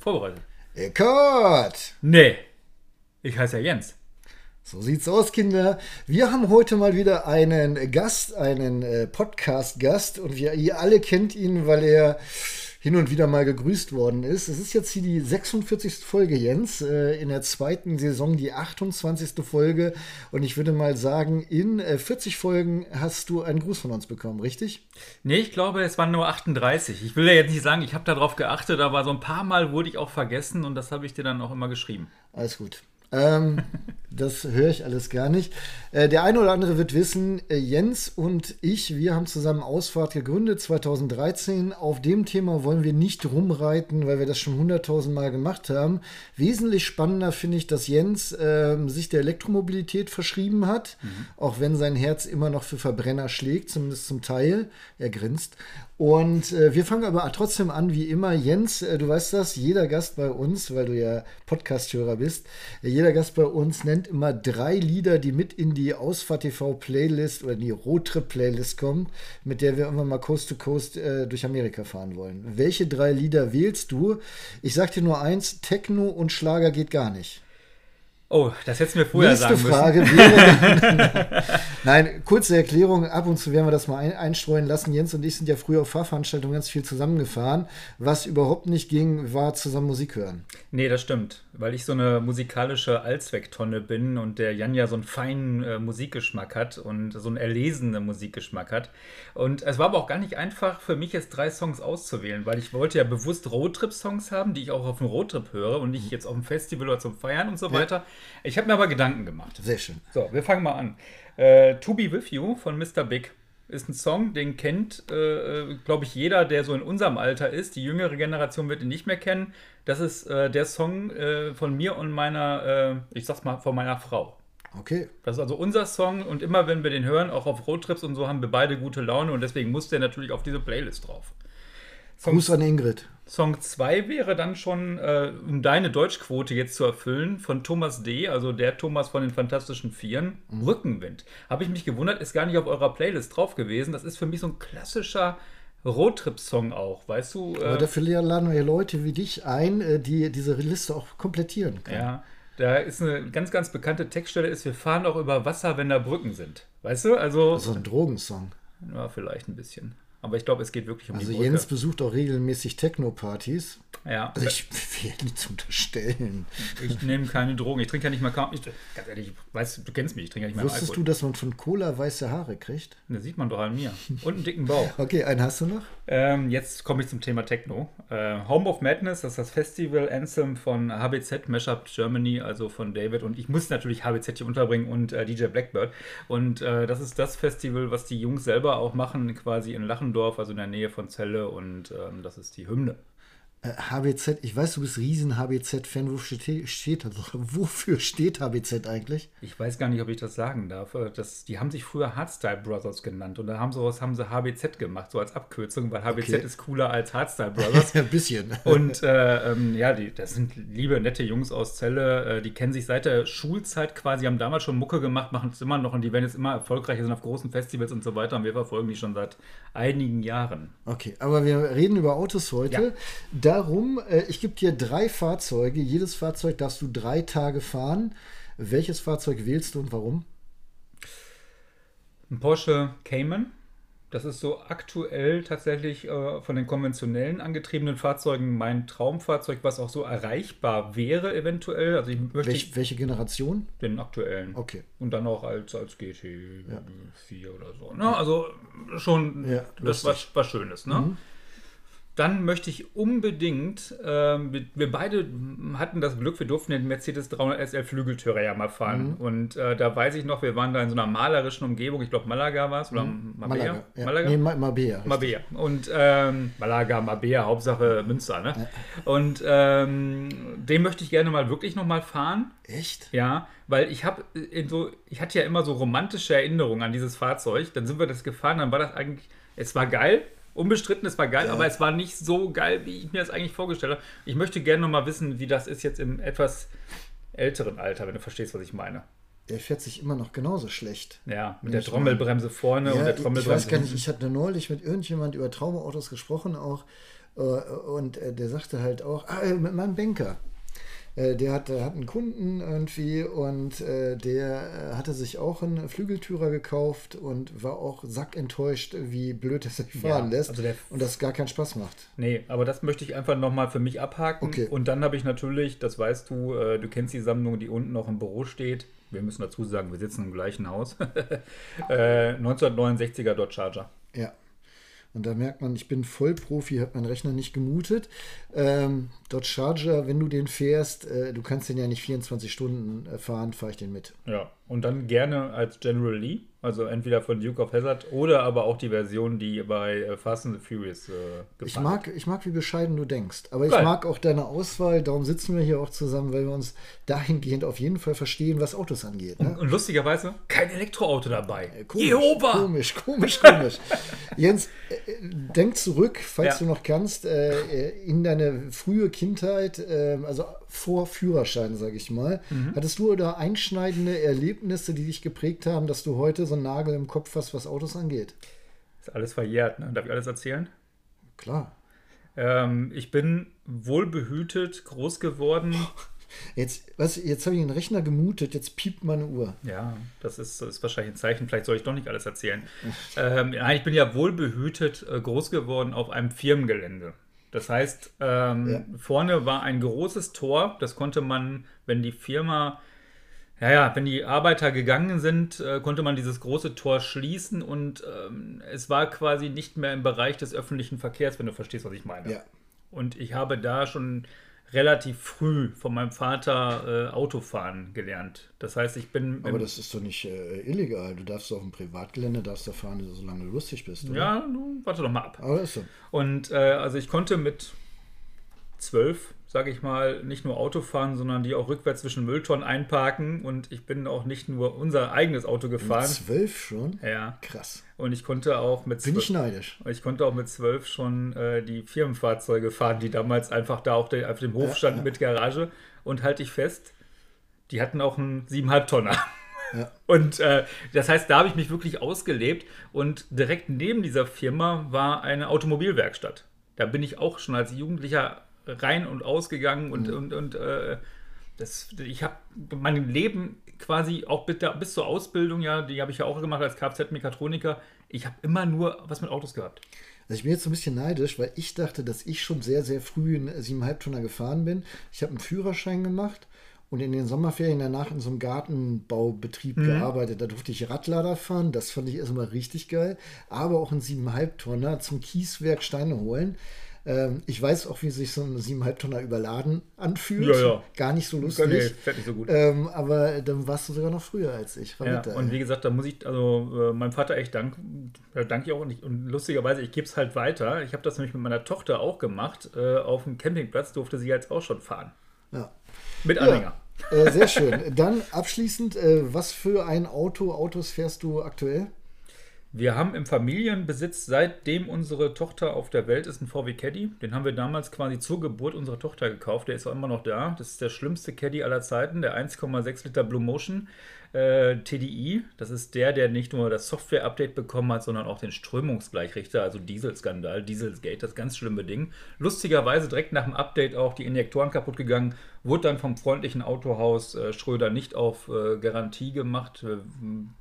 Vorbereitet. Eckart! Nee. Ich heiße ja Jens. So sieht's aus, Kinder. Wir haben heute mal wieder einen Gast, einen äh, Podcast-Gast und wir, ihr alle kennt ihn, weil er hin und wieder mal gegrüßt worden ist. Es ist jetzt hier die 46. Folge, Jens, äh, in der zweiten Saison die 28. Folge. Und ich würde mal sagen, in äh, 40 Folgen hast du einen Gruß von uns bekommen, richtig? Nee, ich glaube, es waren nur 38. Ich will ja jetzt nicht sagen, ich habe darauf geachtet, aber so ein paar Mal wurde ich auch vergessen und das habe ich dir dann auch immer geschrieben. Alles gut. Ähm, das höre ich alles gar nicht. Äh, der eine oder andere wird wissen, äh, Jens und ich, wir haben zusammen Ausfahrt gegründet 2013. Auf dem Thema wollen wir nicht rumreiten, weil wir das schon hunderttausend Mal gemacht haben. Wesentlich spannender finde ich, dass Jens äh, sich der Elektromobilität verschrieben hat, mhm. auch wenn sein Herz immer noch für Verbrenner schlägt, zumindest zum Teil. Er grinst. Und äh, wir fangen aber trotzdem an, wie immer. Jens, äh, du weißt das, jeder Gast bei uns, weil du ja Podcast-Hörer bist, äh, jeder Gast bei uns nennt immer drei Lieder, die mit in die Ausfahrt TV Playlist oder in die Roadtrip Playlist kommen, mit der wir irgendwann mal Coast to Coast äh, durch Amerika fahren wollen. Welche drei Lieder wählst du? Ich sag dir nur eins, Techno und Schlager geht gar nicht. Oh, das hättest du mir vorher Nächste sagen Frage müssen. wäre. Nein, kurze Erklärung. Ab und zu werden wir das mal ein, einstreuen lassen. Jens und ich sind ja früher auf Fahrveranstaltungen ganz viel zusammengefahren. Was überhaupt nicht ging, war zusammen Musik hören. Nee, das stimmt. Weil ich so eine musikalische Allzwecktonne bin und der Jan ja so einen feinen äh, Musikgeschmack hat und so einen erlesenen Musikgeschmack hat. Und es war aber auch gar nicht einfach für mich jetzt drei Songs auszuwählen, weil ich wollte ja bewusst Roadtrip-Songs haben, die ich auch auf dem Roadtrip höre und nicht jetzt auf dem Festival oder zum Feiern und so weiter. Ja. Ich habe mir aber Gedanken gemacht. Sehr schön. So, wir fangen mal an. Äh, to Be With You von Mr. Big ist ein Song, den kennt, äh, glaube ich, jeder, der so in unserem Alter ist. Die jüngere Generation wird ihn nicht mehr kennen. Das ist äh, der Song äh, von mir und meiner, äh, ich sag's mal, von meiner Frau. Okay. Das ist also unser Song und immer wenn wir den hören, auch auf Roadtrips und so, haben wir beide gute Laune und deswegen muss der natürlich auf diese Playlist drauf. Song, Gruß an Ingrid. Song 2 wäre dann schon, äh, um deine Deutschquote jetzt zu erfüllen, von Thomas D., also der Thomas von den Fantastischen Vieren, mhm. Rückenwind. Habe ich mich gewundert, ist gar nicht auf eurer Playlist drauf gewesen. Das ist für mich so ein klassischer Roadtrip-Song auch, weißt du? Aber äh, dafür laden wir Leute wie dich ein, äh, die diese Liste auch komplettieren können. Ja, da ist eine ganz, ganz bekannte Textstelle, ist, wir fahren auch über Wasser, wenn da Brücken sind. Weißt du? Also. Also ein Drogensong. Ja, vielleicht ein bisschen. Aber ich glaube, es geht wirklich um also die Brücke. Jens besucht auch regelmäßig Techno-Partys. Ja. Also ich will nichts unterstellen. Ich nehme keine Drogen. Ich trinke ja nicht mal kaum. Ich, ganz ehrlich, weißt, du kennst mich, ich trinke ja nicht mal Wusstest Alkohol. du, dass man von Cola weiße Haare kriegt? Das sieht man doch an mir. Und einen dicken Bauch. Okay, einen hast du noch? Ähm, jetzt komme ich zum Thema Techno. Äh, Home of Madness, das ist das Festival Anthem von HBZ, Mashup Germany, also von David. Und ich muss natürlich HBZ hier unterbringen und äh, DJ Blackbird. Und äh, das ist das Festival, was die Jungs selber auch machen, quasi in Lachendorf, also in der Nähe von Celle. Und ähm, das ist die Hymne. HBZ, äh, ich weiß, du bist riesen HBZ-Fan. Wofür steht, steht, wofür steht HBZ eigentlich? Ich weiß gar nicht, ob ich das sagen darf. Äh, das, die haben sich früher Hardstyle Brothers genannt und da haben sie, was haben sie HBZ gemacht, so als Abkürzung, weil HBZ okay. ist cooler als Hardstyle Brothers. Ein bisschen. Und äh, ähm, ja, die, das sind liebe, nette Jungs aus Celle. Äh, die kennen sich seit der Schulzeit quasi, haben damals schon Mucke gemacht, machen es immer noch und die werden jetzt immer erfolgreicher, sind auf großen Festivals und so weiter und wir verfolgen die schon seit einigen Jahren. Okay, aber wir reden über Autos heute. Ja darum, äh, ich gebe dir drei Fahrzeuge. Jedes Fahrzeug darfst du drei Tage fahren. Welches Fahrzeug wählst du und warum? Ein Porsche Cayman. Das ist so aktuell tatsächlich äh, von den konventionellen angetriebenen Fahrzeugen mein Traumfahrzeug, was auch so erreichbar wäre eventuell. Also ich möchte Welch, welche Generation? Den aktuellen. Okay. Und dann auch als, als GT4 ja. oder so. Ne? Also schon ja, das was, was Schönes. Ne? Mhm. Dann möchte ich unbedingt, ähm, wir, wir, beide hatten das Glück, wir durften den Mercedes 300 SL Flügeltürer ja mal fahren. Mhm. Und äh, da weiß ich noch, wir waren da in so einer malerischen Umgebung, ich glaube Malaga war es, oder mhm. Mabea? Malaga, ja. Malaga? Nee, Ma Mabea. Mabea. Und ähm, Malaga, Mabea, Hauptsache Münster, ne? Ja. Und ähm, den möchte ich gerne mal wirklich nochmal fahren. Echt? Ja, weil ich habe so, ich hatte ja immer so romantische Erinnerungen an dieses Fahrzeug. Dann sind wir das gefahren, dann war das eigentlich, es war geil, Unbestritten, es war geil, ja. aber es war nicht so geil, wie ich mir das eigentlich vorgestellt habe. Ich möchte gerne noch mal wissen, wie das ist jetzt im etwas älteren Alter, wenn du verstehst, was ich meine. Der fährt sich immer noch genauso schlecht. Ja, mit der Trommelbremse vorne ja, und der Trommelbremse. Ich weiß gar nicht, ich hatte neulich mit irgendjemand über Traumaautos gesprochen auch. Äh, und äh, der sagte halt auch, ah, mit meinem Banker. Äh, der hat, hat einen Kunden irgendwie und äh, der hatte sich auch einen Flügeltürer gekauft und war auch sackenttäuscht, wie blöd er sich fahren ja, lässt also und das gar keinen Spaß macht. Nee, aber das möchte ich einfach nochmal für mich abhaken. Okay. Und dann habe ich natürlich, das weißt du, äh, du kennst die Sammlung, die unten noch im Büro steht. Wir müssen dazu sagen, wir sitzen im gleichen Haus. 1969er Dodge Charger. Ja. Und da merkt man, ich bin Vollprofi, habe meinen Rechner nicht gemutet. Ähm, Dodge Charger, wenn du den fährst, äh, du kannst den ja nicht 24 Stunden äh, fahren, fahre ich den mit. Ja, und dann gerne als General Lee. Also entweder von Duke of Hazard oder aber auch die Version, die bei äh, Fast and the Furious äh, ich mag, ich mag, wie bescheiden du denkst. Aber Geil. ich mag auch deine Auswahl. Darum sitzen wir hier auch zusammen, weil wir uns dahingehend auf jeden Fall verstehen, was Autos angeht. Ne? Und, und, lustigerweise kein Elektroauto dabei. Äh, komisch, Jehova! Komisch, komisch, komisch. Jens, äh, denk zurück, falls ja. du noch kannst, äh, in deine frühe Kindheit, äh, also vor Führerschein, sage ich mal. Mhm. Hattest du da einschneidende Erlebnisse, die dich geprägt haben, dass du heute so einen Nagel im Kopf hast, was Autos angeht? Ist alles verjährt, ne? Darf ich alles erzählen? Klar. Ähm, ich bin wohlbehütet groß geworden. Jetzt, jetzt habe ich den Rechner gemutet, jetzt piept meine Uhr. Ja, das ist, ist wahrscheinlich ein Zeichen. Vielleicht soll ich doch nicht alles erzählen. ähm, ich bin ja wohlbehütet äh, groß geworden auf einem Firmengelände. Das heißt, ähm, ja. vorne war ein großes Tor, das konnte man, wenn die Firma, ja, ja, wenn die Arbeiter gegangen sind, äh, konnte man dieses große Tor schließen und ähm, es war quasi nicht mehr im Bereich des öffentlichen Verkehrs, wenn du verstehst, was ich meine. Ja. Und ich habe da schon relativ früh von meinem Vater äh, Autofahren gelernt. Das heißt, ich bin. Aber das ist doch nicht äh, illegal. Du darfst auf dem Privatgelände darfst da fahren, solange du lustig bist. Oder? Ja, warte doch mal ab. Aber ist so. Und äh, also ich konnte mit zwölf sage ich mal, nicht nur Auto fahren, sondern die auch rückwärts zwischen Mülltonnen einparken. Und ich bin auch nicht nur unser eigenes Auto gefahren. Mit zwölf schon? Ja. Krass. Und ich konnte auch mit Bin ich neidisch. Ich konnte auch mit zwölf schon äh, die Firmenfahrzeuge fahren, die damals einfach da auf, der, auf dem Hof ja, standen ja. mit Garage. Und halte ich fest, die hatten auch einen 7,5 Tonner. Ja. Und äh, das heißt, da habe ich mich wirklich ausgelebt. Und direkt neben dieser Firma war eine Automobilwerkstatt. Da bin ich auch schon als Jugendlicher rein und ausgegangen und, mhm. und, und äh, das, ich habe mein Leben quasi auch bis, bis zur Ausbildung, ja, die habe ich ja auch gemacht als Kfz-Mechatroniker, ich habe immer nur was mit Autos gehabt. Also ich bin jetzt so ein bisschen neidisch, weil ich dachte, dass ich schon sehr, sehr früh einen 7,5 Tonner gefahren bin. Ich habe einen Führerschein gemacht und in den Sommerferien danach in so einem Gartenbaubetrieb mhm. gearbeitet. Da durfte ich Radlader fahren, das fand ich erstmal richtig geil. Aber auch einen 7,5 Tonner zum Kieswerk Steine holen. Ähm, ich weiß auch, wie sich so ein 7,5 Tonner überladen anfühlt. Ja, ja. Gar nicht so lustig. Nee, fährt nicht so gut. Ähm, aber dann warst du sogar noch früher als ich. Ja, und wie gesagt, da muss ich, also äh, meinem Vater echt danken. Da danke ich auch nicht. Und lustigerweise, ich gebe es halt weiter. Ich habe das nämlich mit meiner Tochter auch gemacht. Äh, auf dem Campingplatz durfte sie jetzt auch schon fahren. Ja. Mit Anhänger. Ja, äh, sehr schön. Dann abschließend, äh, was für ein Auto, Autos fährst du aktuell? Wir haben im Familienbesitz, seitdem unsere Tochter auf der Welt ist, einen VW Caddy. Den haben wir damals quasi zur Geburt unserer Tochter gekauft. Der ist auch immer noch da. Das ist der schlimmste Caddy aller Zeiten, der 1,6 Liter Blue Motion äh, TDI. Das ist der, der nicht nur das Software-Update bekommen hat, sondern auch den Strömungsgleichrichter, also Dieselskandal, Dieselsgate, das ganz schlimme Ding. Lustigerweise direkt nach dem Update auch die Injektoren kaputt gegangen, wurde dann vom freundlichen Autohaus äh, Schröder nicht auf äh, Garantie gemacht, äh,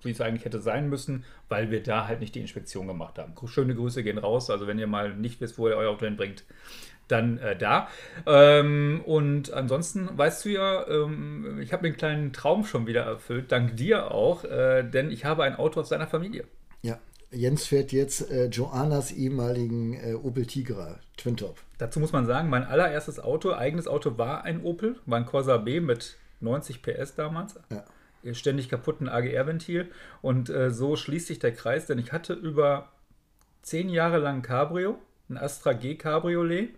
wie es eigentlich hätte sein müssen, weil wir da halt nicht die Inspektion gemacht haben. Schöne Grüße gehen raus. Also wenn ihr mal nicht wisst, wo ihr euer Auto hinbringt, dann äh, da. Ähm, und ansonsten weißt du ja, ähm, ich habe den kleinen Traum schon wieder erfüllt, dank dir auch, äh, denn ich habe ein Auto aus seiner Familie. Jens fährt jetzt äh, Joannas ehemaligen äh, Opel Tigra Twin Top. Dazu muss man sagen, mein allererstes Auto, eigenes Auto war ein Opel, war ein Corsa B mit 90 PS damals. Ja ständig kaputten AGR-Ventil. Und äh, so schließt sich der Kreis, denn ich hatte über zehn Jahre lang ein Cabrio, ein Astra G Cabriolet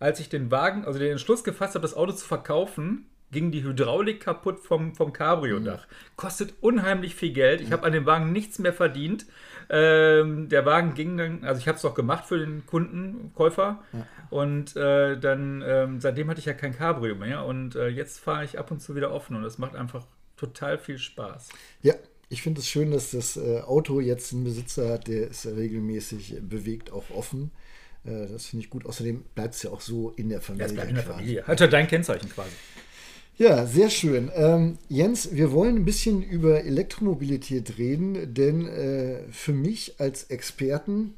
als ich den Wagen, also den Entschluss gefasst habe, das Auto zu verkaufen, ging die Hydraulik kaputt vom, vom Cabrio-Dach. Mhm. Kostet unheimlich viel Geld. Ich mhm. habe an dem Wagen nichts mehr verdient. Ähm, der Wagen ging dann, also ich habe es auch gemacht für den Kunden, Käufer. Ja. Und äh, dann, ähm, seitdem hatte ich ja kein Cabrio mehr. Und äh, jetzt fahre ich ab und zu wieder offen und es macht einfach total viel Spaß. Ja, ich finde es schön, dass das äh, Auto jetzt einen Besitzer hat, der es regelmäßig bewegt, auch offen. Äh, das finde ich gut. Außerdem bleibt es ja auch so in der Familie. Ja, es bleibt in der Familie. Hat ja dein Kennzeichen quasi. Ja, sehr schön. Ähm, Jens, wir wollen ein bisschen über Elektromobilität reden, denn äh, für mich als Experten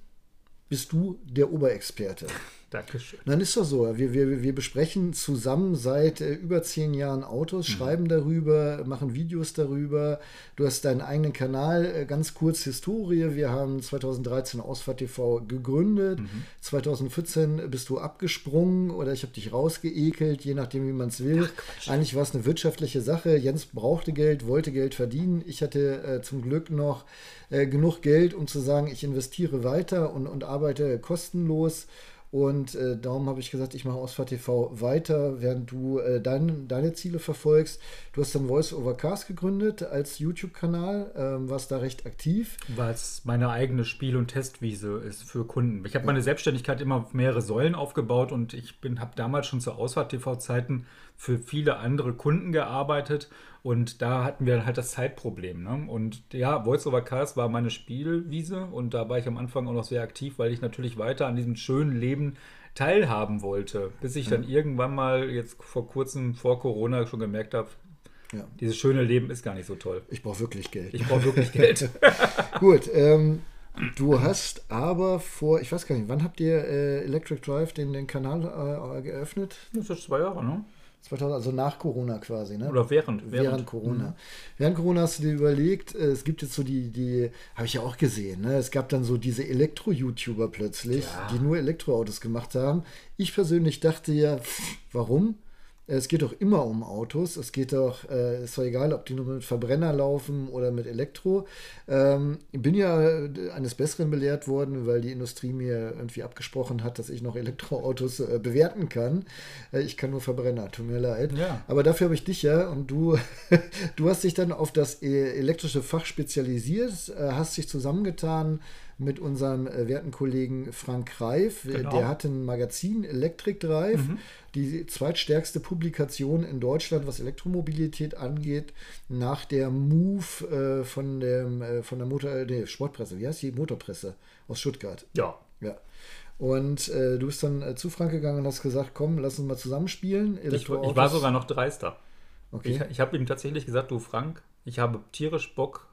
bist du der Oberexperte. Dankeschön. Dann ist doch so. Wir, wir, wir besprechen zusammen seit äh, über zehn Jahren Autos, mhm. schreiben darüber, machen Videos darüber. Du hast deinen eigenen Kanal, äh, ganz kurz Historie. Wir haben 2013 Ausfahrt TV gegründet. Mhm. 2014 bist du abgesprungen oder ich habe dich rausgeekelt, je nachdem, wie man es will. Ach, Eigentlich war es eine wirtschaftliche Sache. Jens brauchte Geld, wollte Geld verdienen. Ich hatte äh, zum Glück noch äh, genug Geld, um zu sagen, ich investiere weiter und, und arbeite kostenlos. Und äh, darum habe ich gesagt, ich mache Ausfahrt TV weiter, während du äh, dein, deine Ziele verfolgst. Du hast dann Voice Over Cars gegründet als YouTube-Kanal, ähm, warst da recht aktiv. Weil es meine eigene Spiel- und Testwiese ist für Kunden. Ich habe meine Selbstständigkeit immer auf mehrere Säulen aufgebaut und ich habe damals schon zu Ausfahrt TV-Zeiten für viele andere Kunden gearbeitet und da hatten wir halt das Zeitproblem. Ne? Und ja, Voice over Cars war meine Spielwiese und da war ich am Anfang auch noch sehr aktiv, weil ich natürlich weiter an diesem schönen Leben teilhaben wollte, bis ich dann irgendwann mal jetzt vor kurzem vor Corona schon gemerkt habe, ja. dieses schöne Leben ist gar nicht so toll. Ich brauche wirklich Geld. Ich brauche wirklich Geld. Gut, ähm, Du hast aber vor, ich weiß gar nicht, wann habt ihr äh, Electric Drive den, den Kanal äh, geöffnet? Das ist zwei Jahre, ne? 2000, also nach Corona quasi, ne? Oder während. Während, während Corona. Mhm. Während Corona hast du dir überlegt, äh, es gibt jetzt so die, die, habe ich ja auch gesehen, ne? Es gab dann so diese Elektro-YouTuber plötzlich, ja. die nur Elektroautos gemacht haben. Ich persönlich dachte ja, warum? Es geht doch immer um Autos. Es geht doch, äh, ist doch egal, ob die nur mit Verbrenner laufen oder mit Elektro. Ähm, ich bin ja eines Besseren belehrt worden, weil die Industrie mir irgendwie abgesprochen hat, dass ich noch Elektroautos äh, bewerten kann. Äh, ich kann nur Verbrenner, tut mir leid. Ja. Aber dafür habe ich dich ja und du, du hast dich dann auf das e-, elektrische Fach spezialisiert, äh, hast dich zusammengetan mit unserem äh, werten Kollegen Frank Greif. Genau. Der hat ein Magazin Electric Drive, mhm. die zweitstärkste Publikation in Deutschland, was Elektromobilität angeht, nach der Move äh, von, dem, äh, von der Motor, äh, nee, Sportpresse, wie heißt die? Motorpresse aus Stuttgart. Ja. Ja. Und äh, du bist dann äh, zu Frank gegangen und hast gesagt, komm, lass uns mal zusammenspielen. Ich, ich war sogar noch dreister. Okay. Ich, ich habe ihm tatsächlich gesagt, du Frank, ich habe tierisch Bock,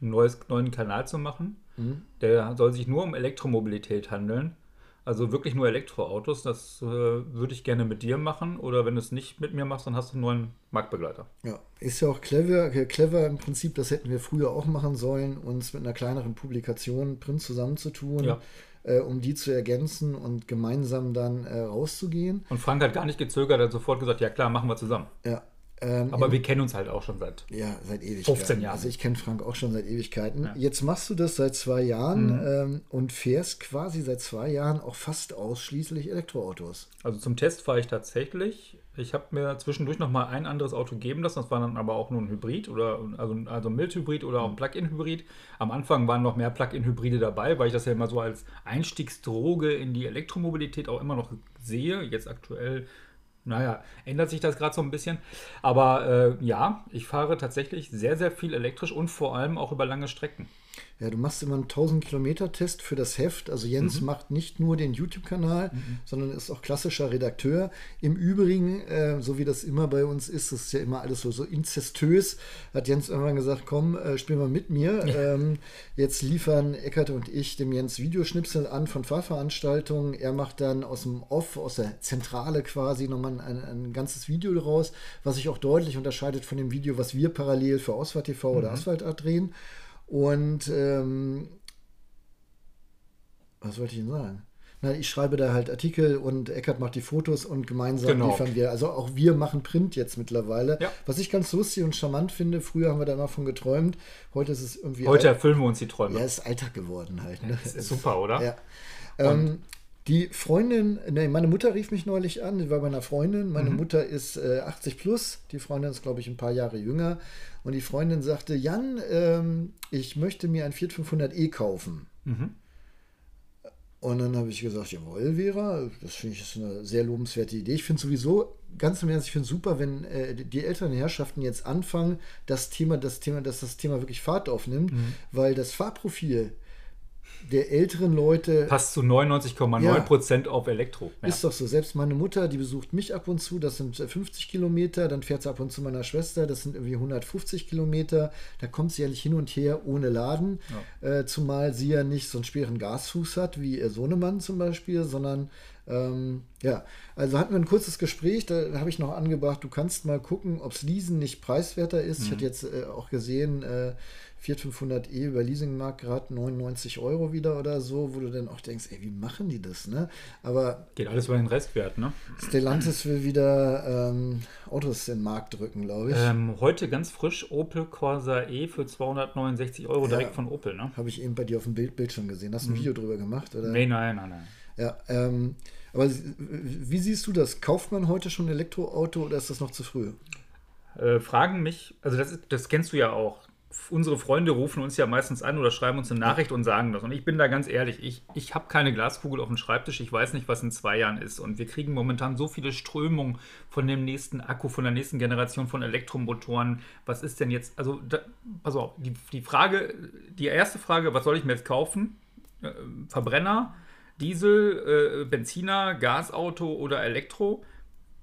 einen neues, neuen Kanal zu machen. Mhm. Der soll sich nur um Elektromobilität handeln. Also wirklich nur Elektroautos. Das äh, würde ich gerne mit dir machen. Oder wenn du es nicht mit mir machst, dann hast du einen neuen Marktbegleiter. Ja, ist ja auch clever, äh, clever im Prinzip. Das hätten wir früher auch machen sollen, uns mit einer kleineren Publikation Print zusammenzutun. Ja. Äh, um die zu ergänzen und gemeinsam dann äh, rauszugehen. Und Frank hat gar nicht gezögert, hat sofort gesagt, ja klar, machen wir zusammen. Ja, ähm, Aber wir kennen uns halt auch schon seit, ja, seit Ewigkeiten. 15 Jahren. Also ich kenne Frank auch schon seit Ewigkeiten. Ja. Jetzt machst du das seit zwei Jahren mhm. ähm, und fährst quasi seit zwei Jahren auch fast ausschließlich Elektroautos. Also zum Test fahre ich tatsächlich. Ich habe mir zwischendurch noch mal ein anderes Auto geben lassen. Das war dann aber auch nur ein Hybrid oder also, also ein Mild-Hybrid oder auch ein Plug-in-Hybrid. Am Anfang waren noch mehr Plug-in-Hybride dabei, weil ich das ja immer so als Einstiegsdroge in die Elektromobilität auch immer noch sehe. Jetzt aktuell naja, ändert sich das gerade so ein bisschen. Aber äh, ja, ich fahre tatsächlich sehr, sehr viel elektrisch und vor allem auch über lange Strecken. Ja, du machst immer einen 1000 Kilometer Test für das Heft. Also Jens mhm. macht nicht nur den YouTube-Kanal, mhm. sondern ist auch klassischer Redakteur. Im Übrigen, äh, so wie das immer bei uns ist, ist ja immer alles so, so inzestös, hat Jens irgendwann gesagt, komm, äh, spiel mal mit mir. Ja. Ähm, jetzt liefern Eckert und ich dem Jens Videoschnipsel an von Fahrveranstaltungen. Er macht dann aus dem Off, aus der Zentrale quasi nochmal ein, ein ganzes Video daraus, was sich auch deutlich unterscheidet von dem Video, was wir parallel für Ausfahrt TV mhm. oder Asphaltart drehen. Und ähm, was wollte ich denn sagen? Na, ich schreibe da halt Artikel und Eckert macht die Fotos und gemeinsam genau. liefern wir. Also auch wir machen Print jetzt mittlerweile. Ja. Was ich ganz lustig und charmant finde, früher haben wir da immer von geträumt. Heute ist es irgendwie. Heute erfüllen wir uns die Träume. Ja, ist Alltag geworden halt. Ne? Das ist super, oder? Ja. Ähm, die Freundin, ne, meine Mutter rief mich neulich an, die war bei einer Freundin. Meine mhm. Mutter ist äh, 80 plus, die Freundin ist, glaube ich, ein paar Jahre jünger. Und die Freundin sagte, Jan, ähm, ich möchte mir ein Fiat 500e kaufen. Mhm. Und dann habe ich gesagt, jawohl, Vera, das finde ich ist eine sehr lobenswerte Idee. Ich finde sowieso, ganz im Ernst, ich finde es super, wenn äh, die älteren Herrschaften jetzt anfangen, das Thema, das Thema, dass das Thema wirklich Fahrt aufnimmt, mhm. weil das Fahrprofil der älteren Leute. Passt zu 99,9% ja, auf Elektro. Ja. Ist doch so. Selbst meine Mutter, die besucht mich ab und zu, das sind 50 Kilometer, dann fährt sie ab und zu meiner Schwester, das sind irgendwie 150 Kilometer. Da kommt sie nicht hin und her ohne Laden. Ja. Äh, zumal sie ja nicht so einen schweren Gasfuß hat, wie ihr Sohnemann zum Beispiel, sondern ähm, ja, also hatten wir ein kurzes Gespräch, da habe ich noch angebracht, du kannst mal gucken, ob es Leasen nicht preiswerter ist. Mhm. Ich hatte jetzt äh, auch gesehen, äh, Fiat 500e über Leasingmarkt gerade 99 Euro wieder oder so, wo du dann auch denkst, ey, wie machen die das, ne? Aber geht alles über den Restwert, ne? Stellantis will wieder ähm, Autos in den Markt drücken, glaube ich. Ähm, heute ganz frisch Opel Corsa E für 269 Euro ja, direkt von Opel, ne? Habe ich eben bei dir auf dem Bild, Bildschirm gesehen. Hast du ein mhm. Video drüber gemacht, oder? Nee, nein, nein, nein. Ja, ähm, aber wie siehst du das? Kauft man heute schon ein Elektroauto oder ist das noch zu früh? Äh, fragen mich, also das, das kennst du ja auch unsere Freunde rufen uns ja meistens an oder schreiben uns eine Nachricht und sagen das. Und ich bin da ganz ehrlich, ich, ich habe keine Glaskugel auf dem Schreibtisch, ich weiß nicht, was in zwei Jahren ist. Und wir kriegen momentan so viele Strömungen von dem nächsten Akku, von der nächsten Generation von Elektromotoren. Was ist denn jetzt, also, da, pass auf, die, die Frage, die erste Frage, was soll ich mir jetzt kaufen? Äh, Verbrenner, Diesel, äh, Benziner, Gasauto oder Elektro?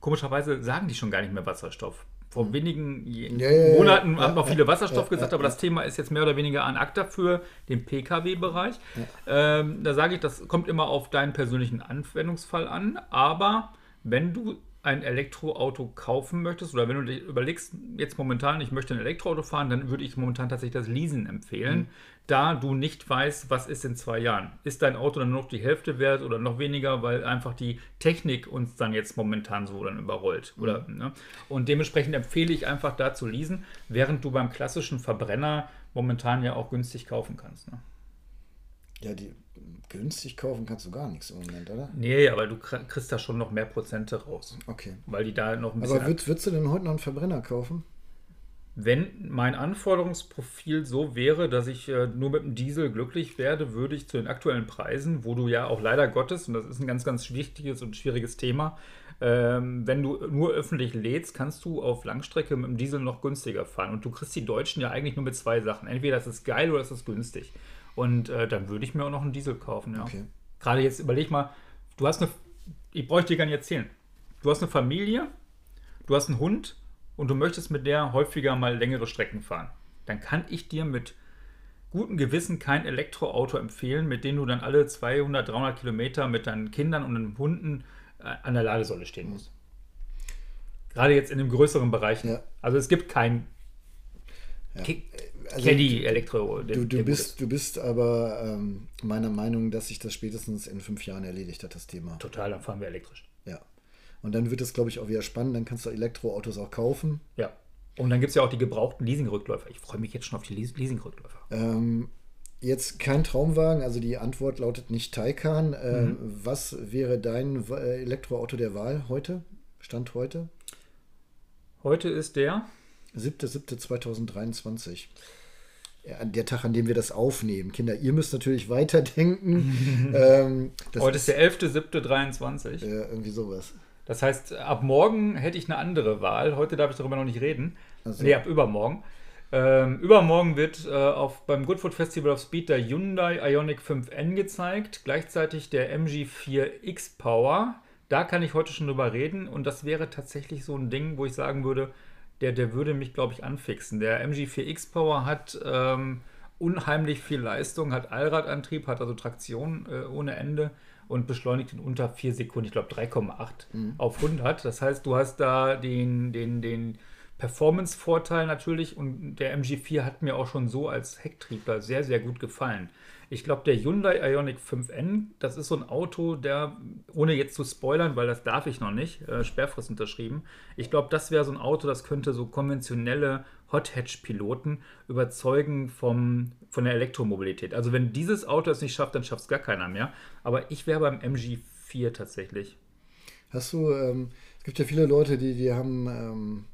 Komischerweise sagen die schon gar nicht mehr Wasserstoff vor wenigen ja, Monaten ja, haben noch viele Wasserstoff gesagt, aber das Thema ist jetzt mehr oder weniger an ACTA für den Pkw-Bereich. Ähm, da sage ich, das kommt immer auf deinen persönlichen Anwendungsfall an, aber wenn du ein Elektroauto kaufen möchtest oder wenn du dir überlegst, jetzt momentan, ich möchte ein Elektroauto fahren, dann würde ich momentan tatsächlich das Leasen empfehlen, mhm. da du nicht weißt, was ist in zwei Jahren. Ist dein Auto dann nur noch die Hälfte wert oder noch weniger, weil einfach die Technik uns dann jetzt momentan so dann überrollt. Mhm. Oder, ne? Und dementsprechend empfehle ich einfach da zu leasen, während du beim klassischen Verbrenner momentan ja auch günstig kaufen kannst. Ne? Ja, die günstig kaufen kannst du gar nichts im Moment, oder? Nee, aber du kriegst da schon noch mehr Prozente raus. Okay. Weil die da noch ein bisschen. Aber würd, würdest du denn heute noch einen Verbrenner kaufen? Wenn mein Anforderungsprofil so wäre, dass ich äh, nur mit dem Diesel glücklich werde, würde ich zu den aktuellen Preisen, wo du ja auch leider Gottes, und das ist ein ganz, ganz wichtiges und schwieriges Thema, ähm, wenn du nur öffentlich lädst, kannst du auf Langstrecke mit dem Diesel noch günstiger fahren. Und du kriegst die Deutschen ja eigentlich nur mit zwei Sachen. Entweder das ist geil oder das ist günstig. Und äh, dann würde ich mir auch noch einen Diesel kaufen, ja. Okay. Gerade jetzt überleg mal, du hast eine, ich bräuchte dir gar nicht erzählen. Du hast eine Familie, du hast einen Hund und du möchtest mit der häufiger mal längere Strecken fahren. Dann kann ich dir mit gutem Gewissen kein Elektroauto empfehlen, mit dem du dann alle 200, 300 Kilometer mit deinen Kindern und den Hunden äh, an der Ladesäule stehen musst. Gerade jetzt in dem größeren Bereich. Ja. Also es gibt kein ja also, Caddy Elektro. Du, du, bist, du bist aber ähm, meiner Meinung, dass sich das spätestens in fünf Jahren erledigt hat, das Thema. Total, dann fahren wir elektrisch. Ja. Und dann wird es, glaube ich, auch wieder spannend. Dann kannst du Elektroautos auch kaufen. Ja. Und dann gibt es ja auch die gebrauchten Leasingrückläufer. Ich freue mich jetzt schon auf die Leasingrückläufer. Ähm, jetzt kein Traumwagen, also die Antwort lautet nicht Taycan. Äh, mhm. Was wäre dein äh, Elektroauto der Wahl heute? Stand heute? Heute ist der 7.7.2023 der Tag, an dem wir das aufnehmen. Kinder, ihr müsst natürlich weiterdenken. ähm, Heute ist der 11.07.23. Ja, irgendwie sowas. Das heißt, ab morgen hätte ich eine andere Wahl. Heute darf ich darüber noch nicht reden. Also. Nee, ab übermorgen. Ähm, übermorgen wird äh, auf, beim Goodfoot Festival of Speed der Hyundai Ioniq 5N gezeigt. Gleichzeitig der MG4 X-Power. Da kann ich heute schon drüber reden. Und das wäre tatsächlich so ein Ding, wo ich sagen würde, der, der würde mich, glaube ich, anfixen. Der MG4X Power hat ähm, unheimlich viel Leistung, hat Allradantrieb, hat also Traktion äh, ohne Ende und beschleunigt in unter 4 Sekunden, ich glaube 3,8 mhm. auf 100. Das heißt, du hast da den, den, den Performance-Vorteil natürlich und der MG4 hat mir auch schon so als Hecktriebler sehr, sehr gut gefallen. Ich glaube, der Hyundai Ioniq 5N, das ist so ein Auto, der, ohne jetzt zu spoilern, weil das darf ich noch nicht, äh, Sperrfrist unterschrieben. Ich glaube, das wäre so ein Auto, das könnte so konventionelle Hot-Hatch-Piloten überzeugen vom, von der Elektromobilität. Also wenn dieses Auto es nicht schafft, dann schafft es gar keiner mehr. Aber ich wäre beim MG4 tatsächlich. Hast du, ähm, es gibt ja viele Leute, die, die haben ähm,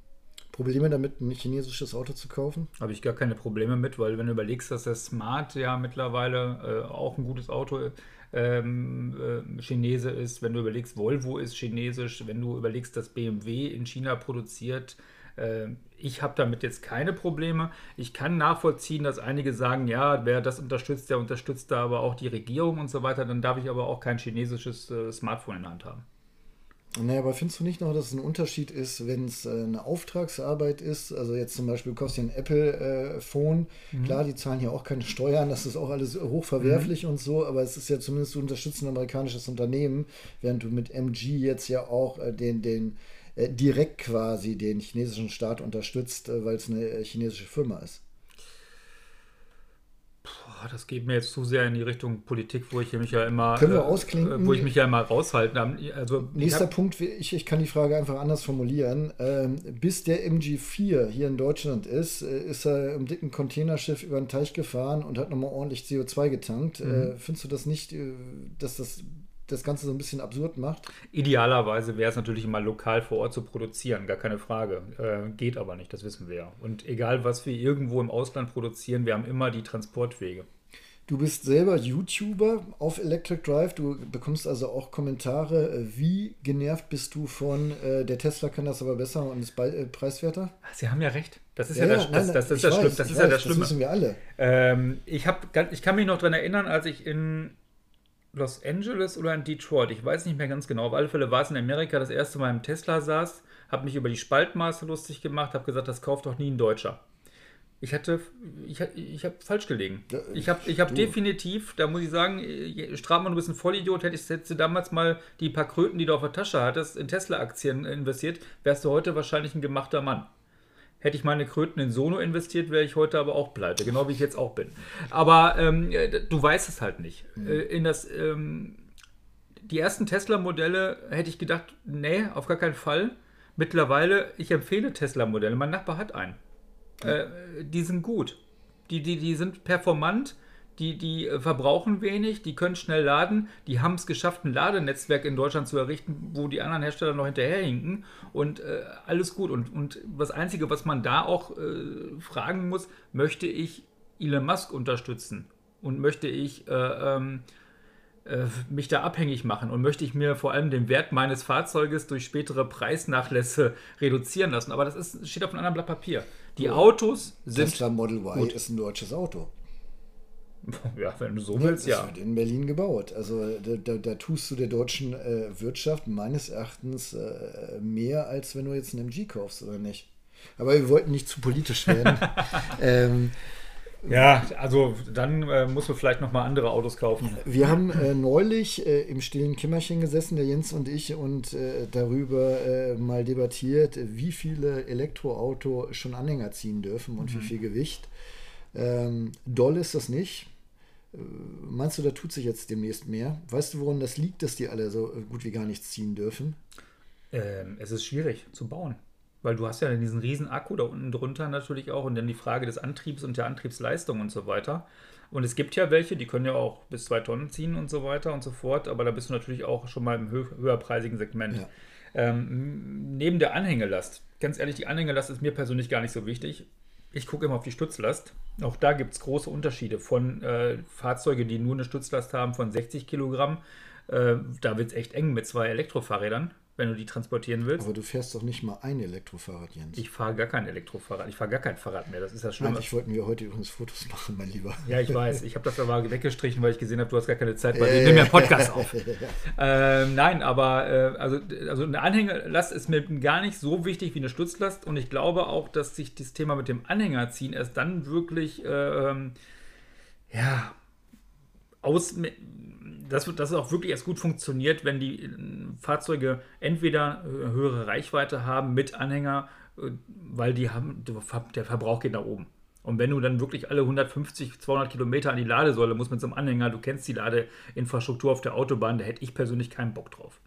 Probleme damit, ein chinesisches Auto zu kaufen? Habe ich gar keine Probleme mit, weil wenn du überlegst, dass der Smart ja mittlerweile äh, auch ein gutes Auto ähm, äh, Chinese ist, wenn du überlegst, Volvo ist chinesisch, wenn du überlegst, dass BMW in China produziert, Äh, ich habe damit jetzt keine Probleme. Ich kann nachvollziehen, dass einige sagen, ja, wer das unterstützt, der unterstützt da aber auch die Regierung und so weiter. Dann darf ich aber auch kein chinesisches äh, Smartphone in der Hand haben. Naja, aber findest du nicht noch, dass es ein Unterschied ist, wenn es äh, eine Auftragsarbeit ist? Also jetzt zum Beispiel kostet ja ein Apple-Phone. Äh, mhm. Klar, die zahlen ja auch keine Steuern, das ist auch alles hochverwerflich mhm. und so, aber es ist ja zumindest, du unterstützt ein amerikanisches Unternehmen, während du mit MG jetzt ja auch äh, den, den äh, direkt quasi den chinesischen Staat unterstützt, äh, weil es eine äh, chinesische Firma ist. Boah, das geht mir jetzt zu sehr in die Richtung Politik, wo ich mich ja immer, Können wir ausklinken? wo ich mich ja immer raushalten. Also Nächster Punkt, ich, ich kann die Frage einfach anders formulieren. Ähm, bis der MG4 hier in Deutschland ist, ist er im dicken Containerschiff über den Teich gefahren und hat nochmal ordentlich CO2 getankt. Mhm. findest du das nicht, dass das das Ganze so ein bisschen absurd macht. Idealerweise wäre es natürlich immer lokal vor Ort zu produzieren, gar keine Frage. Äh, geht aber nicht, das wissen wir ja. Und egal, was wir irgendwo im Ausland produzieren, wir haben immer die Transportwege. Du bist selber YouTuber auf Electric Drive. Du bekommst also auch Kommentare. Wie genervt bist du von äh, der Tesla kann das aber besser und ist äh, preiswerter? Sie haben ja recht. Das ist ja, ja, das, das, das, das, ist das, Schlimm, das, ist weiß, ja das Schlimme. Das wissen wir alle. Ähm, ich, hab, ich kann mich noch daran erinnern, als ich in Los Angeles oder in Detroit, ich weiß nicht mehr ganz genau. Auf alle Fälle war es in Amerika das erste Mal im Tesla saß, habe mich über die Spaltmaße lustig gemacht, habe gesagt, das kauft doch nie ein Deutscher. Ich hatte, ich, ich habe falsch gelegen. Ich habe ich hab definitiv, da muss ich sagen, Strabmann, du bist ein Vollidiot, hättest, hättest du damals mal die paar Kröten, die du auf der Tasche hattest, in Tesla-Aktien investiert, wärst du heute wahrscheinlich ein gemachter Mann. Hätte ich meine Kröten in Sono investiert, wäre ich heute aber auch pleite, genau wie ich jetzt auch bin. Aber ähm, äh, du weißt es halt nicht. Mhm. Äh, in das, ähm, die ersten Tesla-Modelle hätte ich gedacht, nee, auf gar keinen Fall. Mittlerweile, ich empfehle Tesla-Modelle. Mein Nachbar hat einen. Mhm. Äh, die sind gut. Die, die, die sind performant die, die äh, verbrauchen wenig, die können schnell laden, die haben es geschafft, ein Ladenetzwerk in Deutschland zu errichten, wo die anderen Hersteller noch hinterherhinken und äh, alles gut. Und, und das Einzige, was man da auch äh, fragen muss, möchte ich Elon Musk unterstützen und möchte ich äh, ähm, äh, mich da abhängig machen und möchte ich mir vor allem den Wert meines Fahrzeuges durch spätere Preisnachlässe reduzieren lassen. Aber das ist, steht auf einem anderen Blatt Papier. Die Autos sind. Tesla Model Y gut. ist ein deutsches Auto. Ja, wenn du so willst, ja. Das wird in Berlin gebaut. Also da, da, da tust du der deutschen äh, Wirtschaft meines Erachtens äh, mehr, als wenn du jetzt einen MG kaufst, oder nicht? Aber wir wollten nicht zu politisch werden. ähm, ja, also dann äh, muss man vielleicht nochmal andere Autos kaufen. Wir haben äh, neulich äh, im stillen Kimmerchen gesessen, der Jens und ich, und äh, darüber äh, mal debattiert, wie viele Elektroauto schon Anhänger ziehen dürfen und mhm. wie viel Gewicht. Ähm, doll ist das nicht. Äh, meinst du, da tut sich jetzt demnächst mehr? Weißt du, woran das liegt, dass die alle so äh, gut wie gar nichts ziehen dürfen? Ähm, es ist schwierig zu bauen. Weil du hast ja diesen riesen Akku da unten drunter natürlich auch und dann die Frage des Antriebs und der Antriebsleistung und so weiter. Und es gibt ja welche, die können ja auch bis zwei Tonnen ziehen und so weiter und so fort, aber da bist du natürlich auch schon mal im hö höherpreisigen Segment. Ja. Ähm, neben der Anhängelast, ganz ehrlich, die Anhängelast ist mir persönlich gar nicht so wichtig. Ich gucke immer auf die Stützlast. Auch da gibt es große Unterschiede von äh, Fahrzeugen, die nur eine Stützlast haben von 60 Kilogramm. Äh, da wird es echt eng mit zwei Elektrofahrrädern wenn du die transportieren willst. Aber du fährst doch nicht mal ein Elektrofahrrad, Jens. Ich fahre gar kein Elektrofahrrad. Ich fahre gar kein Fahrrad mehr. Das ist das Schlimme. Eigentlich wollten wir heute übrigens Fotos machen, mein Lieber. Ja, ich weiß. Ich habe das aber weggestrichen, weil ich gesehen habe, du hast gar keine Zeit, weil wir nehmen ja Podcast auf. ähm, nein, aber äh, also, also eine Anhängerlast ist mir gar nicht so wichtig wie eine Stützlast. Und ich glaube auch, dass sich das Thema mit dem Anhängerziehen erst dann wirklich äh, ähm, ja, aus dass, dass es auch wirklich erst gut funktioniert, wenn die äh, Fahrzeuge entweder äh, höhere Reichweite haben mit Anhänger, äh, weil die haben, der Verbrauch geht nach oben. Und wenn du dann wirklich alle 150, 200 Kilometer an die Ladesäule musst mit so einem Anhänger, du kennst die Ladeinfrastruktur auf der Autobahn, da hätte ich persönlich keinen Bock drauf.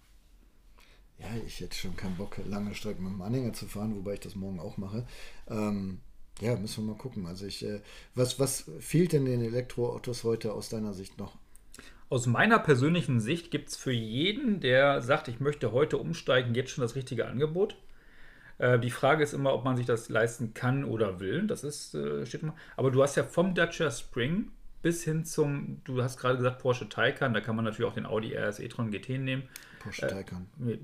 Ja, ich hätte schon keinen Bock, lange Strecken mit dem Anhänger zu fahren, wobei ich das morgen auch mache. Ähm, ja, müssen wir mal gucken. Also ich, äh, was, was fehlt denn den Elektroautos heute aus deiner Sicht noch? Aus meiner persönlichen Sicht gibt es für jeden, der sagt, ich möchte heute umsteigen, jetzt schon das richtige Angebot. Äh, die Frage ist immer, ob man sich das leisten kann oder will. Das ist, äh, steht immer. Aber du hast ja vom Dacia Spring bis hin zum, du hast gerade gesagt Porsche Taycan, da kann man natürlich auch den Audi RS e-tron GT nehmen. Porsche Taycan. Äh,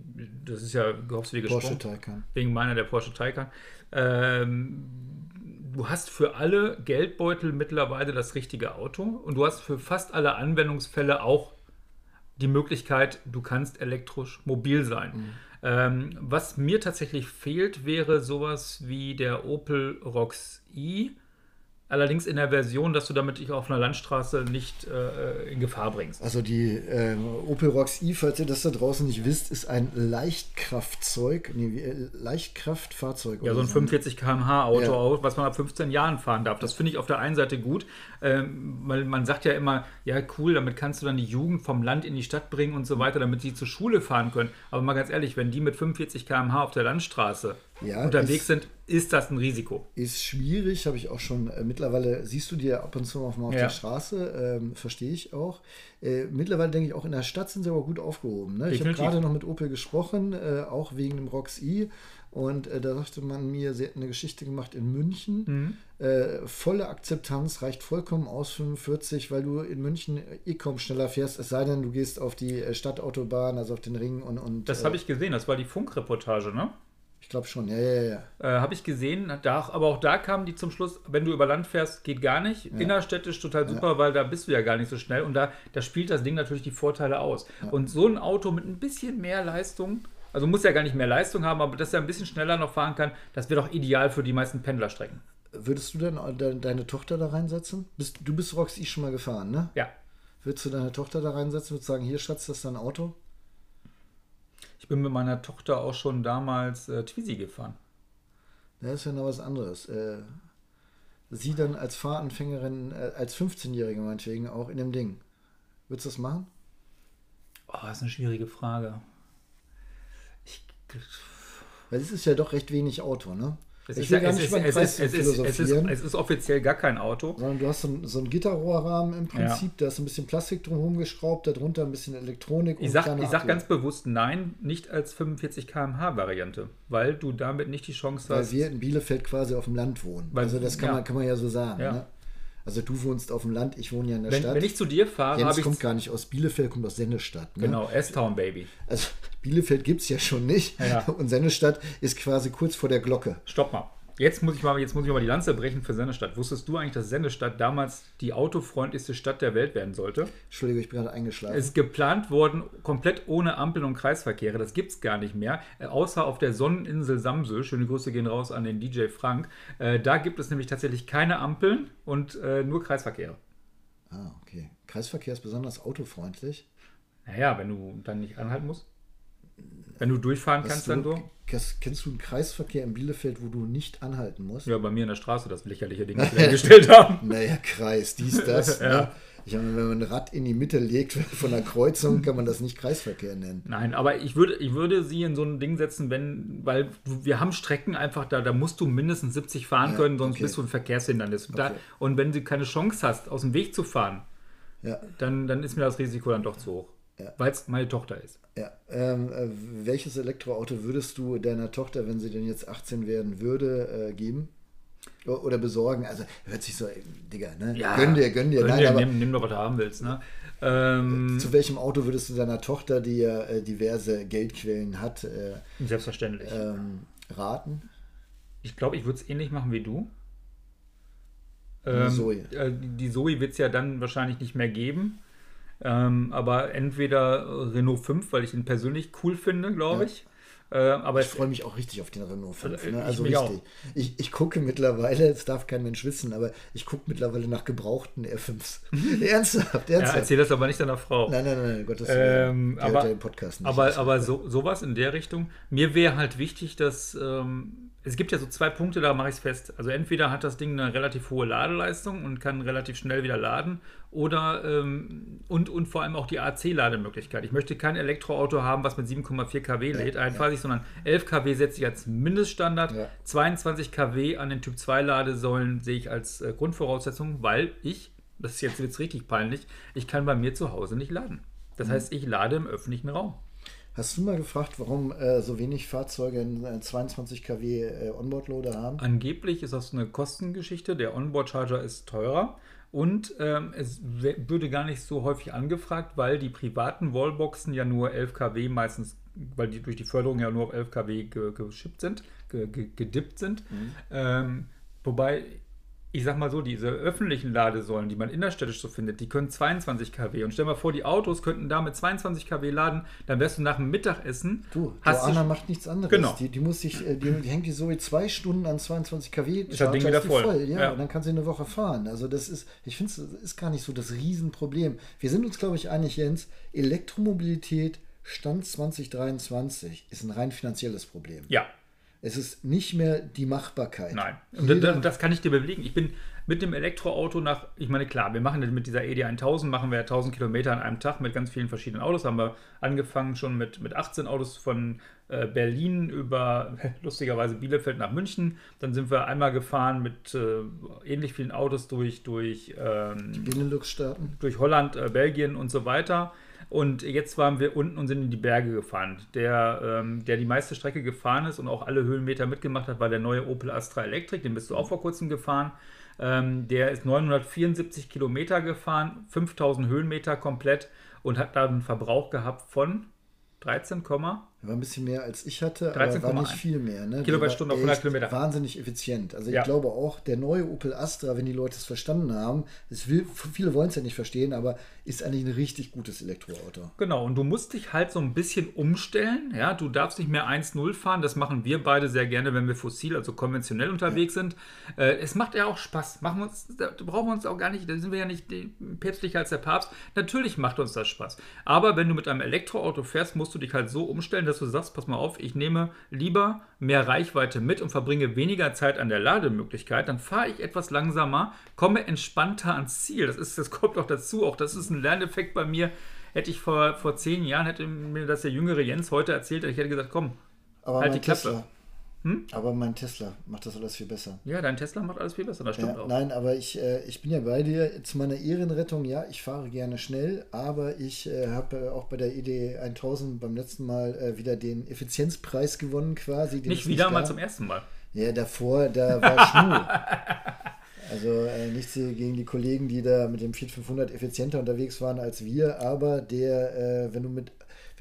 das ist ja gehofft wie gesprungen. Porsche Taycan. Wegen meiner der Porsche Taycan. Ähm, du hast für alle Geldbeutel mittlerweile das richtige Auto und du hast für fast alle Anwendungsfälle auch die Möglichkeit, du kannst elektrisch mobil sein. Mhm. Ähm, was mir tatsächlich fehlt, wäre sowas wie der Opel Rox i Allerdings in der Version, dass du damit dich auf einer Landstraße nicht äh, in Gefahr bringst. Also die äh, Opel Rocks i, falls ihr das da draußen nicht wisst, ist ein Leichtkraftzeug, nee, äh, Leichtkraftfahrzeug. Ja, so ein 45 km/h Auto, ja. was man ab 15 Jahren fahren darf. Das finde ich auf der einen Seite gut, ähm, weil man sagt ja immer, ja cool, damit kannst du dann die Jugend vom Land in die Stadt bringen und so weiter, damit die zur Schule fahren können. Aber mal ganz ehrlich, wenn die mit 45 km/h auf der Landstraße ja, unterwegs sind, ist das ein Risiko. Ist schwierig, habe ich auch schon. Äh, mittlerweile siehst du dir ab und zu auch mal auf ja. der Straße, ähm, verstehe ich auch. Äh, mittlerweile denke ich auch in der Stadt sind sie aber gut aufgehoben. Ne? Ich habe gerade noch mit Opel gesprochen, äh, auch wegen dem Rox i. Und äh, da sagte man mir, sie hätten eine Geschichte gemacht in München. Mhm. Äh, volle Akzeptanz reicht vollkommen aus 45, weil du in München eh kaum schneller fährst, es sei denn, du gehst auf die äh, Stadtautobahn, also auf den Ring und. und das habe ich gesehen, das war die Funkreportage, ne? Ich glaube schon, ja, ja, ja. Äh, Habe ich gesehen, da, aber auch da kamen die zum Schluss, wenn du über Land fährst, geht gar nicht. Ja. Innerstädtisch total super, ja. weil da bist du ja gar nicht so schnell und da, da spielt das Ding natürlich die Vorteile aus. Ja. Und so ein Auto mit ein bisschen mehr Leistung, also muss ja gar nicht mehr Leistung haben, aber dass er ein bisschen schneller noch fahren kann, das wäre doch ideal für die meisten Pendlerstrecken. Würdest du denn de deine Tochter da reinsetzen? Bist, du bist Roxy schon mal gefahren, ne? Ja. Würdest du deine Tochter da reinsetzen und sagen, hier Schatz, das ist dein Auto? Ich bin mit meiner Tochter auch schon damals äh, Twizy gefahren. Das ist ja noch was anderes. Äh, sie dann als Fahranfängerin, äh, als 15-Jährige meinetwegen, auch in dem Ding. Würdest du das machen? Oh, das ist eine schwierige Frage. Ich, Weil es ist ja doch recht wenig Auto, ne? Es ist, offiziell gar kein Auto. Sondern du hast so, ein, so einen Gitterrohrrahmen im Prinzip, ja. da ist ein bisschen Plastik drumherum geschraubt, darunter ein bisschen Elektronik. Ich sage sag ganz bewusst nein, nicht als 45 km/h Variante, weil du damit nicht die Chance weil hast. Weil wir in Bielefeld quasi auf dem Land wohnen. Weil, also das kann, ja. man, kann man ja so sagen. Ja. Ne? Also du wohnst auf dem Land, ich wohne ja in der wenn, Stadt. Wenn ich zu dir fahre, Jens kommt gar nicht aus Bielefeld, kommt aus Sennestadt. Ne? Genau, S-Town Baby. Also Bielefeld gibt es ja schon nicht. Ja. Und Sennestadt ist quasi kurz vor der Glocke. Stopp mal. Jetzt muss ich mal, jetzt muss ich mal die Lanze brechen für Sennestadt. Wusstest du eigentlich, dass Sennestadt damals die autofreundlichste Stadt der Welt werden sollte? Entschuldigung, ich bin gerade eingeschlafen. Es ist geplant worden, komplett ohne Ampeln und Kreisverkehre. Das gibt es gar nicht mehr. Äh, außer auf der Sonneninsel Samsö. Schöne Grüße gehen raus an den DJ Frank. Äh, da gibt es nämlich tatsächlich keine Ampeln und äh, nur Kreisverkehre. Ah, okay. Kreisverkehr ist besonders autofreundlich. Naja, wenn du dann nicht anhalten musst. Wenn du durchfahren kannst, du, dann so. Kennst du einen Kreisverkehr in Bielefeld, wo du nicht anhalten musst? Ja, bei mir in der Straße, das lächerliche Ding, das wir gestellt haben. Naja, Kreis, dies, das. Ne? ja. ne? Ich meine, wenn man ein Rad in die Mitte legt von der Kreuzung, kann man das nicht Kreisverkehr nennen. Nein, aber ich würde, ich würde sie in so ein Ding setzen, wenn, weil wir haben Strecken einfach da, da musst du mindestens 70 fahren ja, können, sonst okay. bist du ein Verkehrshindernis. Okay. Da, und wenn du keine Chance hast, aus dem Weg zu fahren, ja. dann, dann ist mir das Risiko dann doch zu hoch. Ja. Weil es meine Tochter ist. Ja. Ähm, äh, welches Elektroauto würdest du deiner Tochter, wenn sie denn jetzt 18 werden würde, äh, geben? Oder besorgen? Also hört sich so, Digga, ne? Ja, gönn dir, gönn dir. Gönn Nein, dir, aber, nimm, nimm doch, was du haben willst, ne? Ähm, zu welchem Auto würdest du deiner Tochter, die ja äh, diverse Geldquellen hat, äh, selbstverständlich ähm, raten? Ich glaube, ich würde es ähnlich machen wie du. Ähm, die Zoe. Äh, die Zoe wird es ja dann wahrscheinlich nicht mehr geben. Ähm, aber entweder Renault 5, weil ich ihn persönlich cool finde, glaube ich. Äh, aber ich freue mich auch richtig auf den Renault 5. Ne? Also ich richtig. Ich, ich gucke mittlerweile, das darf kein Mensch wissen, aber ich gucke mittlerweile nach gebrauchten R5s. ernsthaft, ernsthaft. Ja, erzähl das aber nicht deiner Frau. Nein, nein, nein, Gottes ähm, aber, den Podcast nicht. Aber, aber so, sowas in der Richtung. Mir wäre halt wichtig, dass ähm, es gibt ja so zwei Punkte, da mache ich es fest. Also entweder hat das Ding eine relativ hohe Ladeleistung und kann relativ schnell wieder laden oder ähm, und, und vor allem auch die AC-Lademöglichkeit. Ich möchte kein Elektroauto haben, was mit 7,4 kW lädt, ja, einfach, ja. sondern 11 kW setze ich als Mindeststandard. Ja. 22 kW an den Typ 2 Ladesäulen sehe ich als äh, Grundvoraussetzung, weil ich, das ist jetzt, jetzt richtig peinlich, ich kann bei mir zu Hause nicht laden. Das mhm. heißt, ich lade im öffentlichen Raum. Hast du mal gefragt, warum äh, so wenig Fahrzeuge einen 22 kW äh, Onboard-Loader haben? Angeblich ist das eine Kostengeschichte. Der Onboard-Charger ist teurer. Und ähm, es würde gar nicht so häufig angefragt, weil die privaten Wallboxen ja nur 11 kW meistens, weil die durch die Förderung ja nur auf 11 kW geschippt sind, gedippt sind. Mhm. Ähm, wobei ich sag mal so, diese öffentlichen Ladesäulen, die man innerstädtisch so findet, die können 22 kW. Und stell mal vor, die Autos könnten da mit 22 kW laden, dann wärst du nach dem Mittagessen. Du, Joanna macht nichts anderes. Genau. Die, die muss sich, äh, die, die hängt die so wie zwei Stunden an 22 kW. Ist das Ding wieder voll. voll. Ja, ja, und dann kann sie eine Woche fahren. Also das ist, ich finde, es ist gar nicht so das Riesenproblem. Wir sind uns, glaube ich, einig, Jens, Elektromobilität Stand 2023 ist ein rein finanzielles Problem. Ja, es ist nicht mehr die Machbarkeit. Nein. Und das, das, kann ich dir bewegen. Ich bin mit dem Elektroauto nach, ich meine, klar, wir machen mit dieser ED 1000, machen wir 1000 Kilometer an einem Tag mit ganz vielen verschiedenen Autos. Haben wir angefangen schon mit, mit 18 Autos von äh, Berlin über lustigerweise Bielefeld nach München. Dann sind wir einmal gefahren mit äh, ähnlich vielen Autos durch, durch ähm, Benelux-Staaten. Durch Holland, äh, Belgien und so weiter. Und jetzt waren wir unten und sind in die Berge gefahren. Der, ähm, der die meiste Strecke gefahren ist und auch alle Höhenmeter mitgemacht hat, war der neue Opel Astra Electric. Den bist du auch vor kurzem gefahren. Ähm, der ist 974 Kilometer gefahren, 5000 Höhenmeter komplett und hat da einen Verbrauch gehabt von 13, war ein bisschen mehr als ich hatte, 13, aber war nicht viel mehr. Ne? Kilowattstunde auf 100 Kilometer. Wahnsinnig effizient. Also ja. ich glaube auch, der neue Opel Astra, wenn die Leute es verstanden haben, es will, viele wollen es ja nicht verstehen, aber ist eigentlich ein richtig gutes Elektroauto. Genau, und du musst dich halt so ein bisschen umstellen. Ja, du darfst nicht mehr 1-0 fahren. Das machen wir beide sehr gerne, wenn wir fossil, also konventionell unterwegs ja. sind. Äh, es macht ja auch Spaß. Machen wir uns, da brauchen wir uns auch gar nicht, da sind wir ja nicht päpstlicher als der Papst. Natürlich macht uns das Spaß. Aber wenn du mit einem Elektroauto fährst, musst du dich halt so umstellen, dass du sagst, pass mal auf, ich nehme lieber mehr Reichweite mit und verbringe weniger Zeit an der Lademöglichkeit, dann fahre ich etwas langsamer, komme entspannter ans Ziel. Das, ist, das kommt auch dazu, auch das ist ein Lerneffekt bei mir. Hätte ich vor, vor zehn Jahren, hätte mir das der jüngere Jens heute erzählt, ich hätte gesagt, komm, Aber halt die Klappe. Hm? Aber mein Tesla macht das alles viel besser. Ja, dein Tesla macht alles viel besser, das stimmt ja, auch. Nein, aber ich, äh, ich bin ja bei dir. Zu meiner Ehrenrettung, ja, ich fahre gerne schnell, aber ich äh, habe auch bei der ID 1000 beim letzten Mal äh, wieder den Effizienzpreis gewonnen quasi. Nicht wieder nicht mal zum ersten Mal. Ja, davor, da war Schmu. Also äh, nichts gegen die Kollegen, die da mit dem Fiat 500 effizienter unterwegs waren als wir, aber der, äh, wenn du mit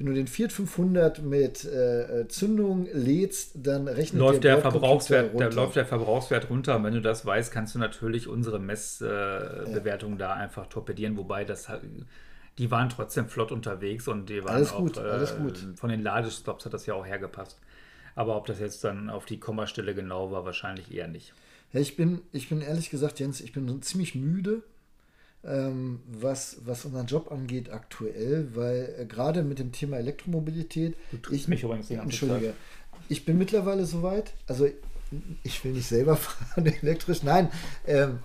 wenn du den Fiat 500 mit äh, Zündung lädst, dann rechnet läuft der, der Verbrauchswert, der, läuft der Verbrauchswert runter. Und wenn du das weißt, kannst du natürlich unsere Messbewertung äh, ja. da einfach torpedieren, wobei das die waren trotzdem flott unterwegs und die waren alles auch gut, alles gut. von den Ladestops hat das ja auch hergepasst. Aber ob das jetzt dann auf die Kommastelle genau war, wahrscheinlich eher nicht. Ja, ich bin, ich bin ehrlich gesagt, Jens, ich bin ziemlich müde ähm, was, was unseren Job angeht aktuell, weil äh, gerade mit dem Thema Elektromobilität. Du ich mich übrigens die Entschuldige. Ich bin mittlerweile soweit, also ich will nicht selber fahren elektrisch, nein. Ähm,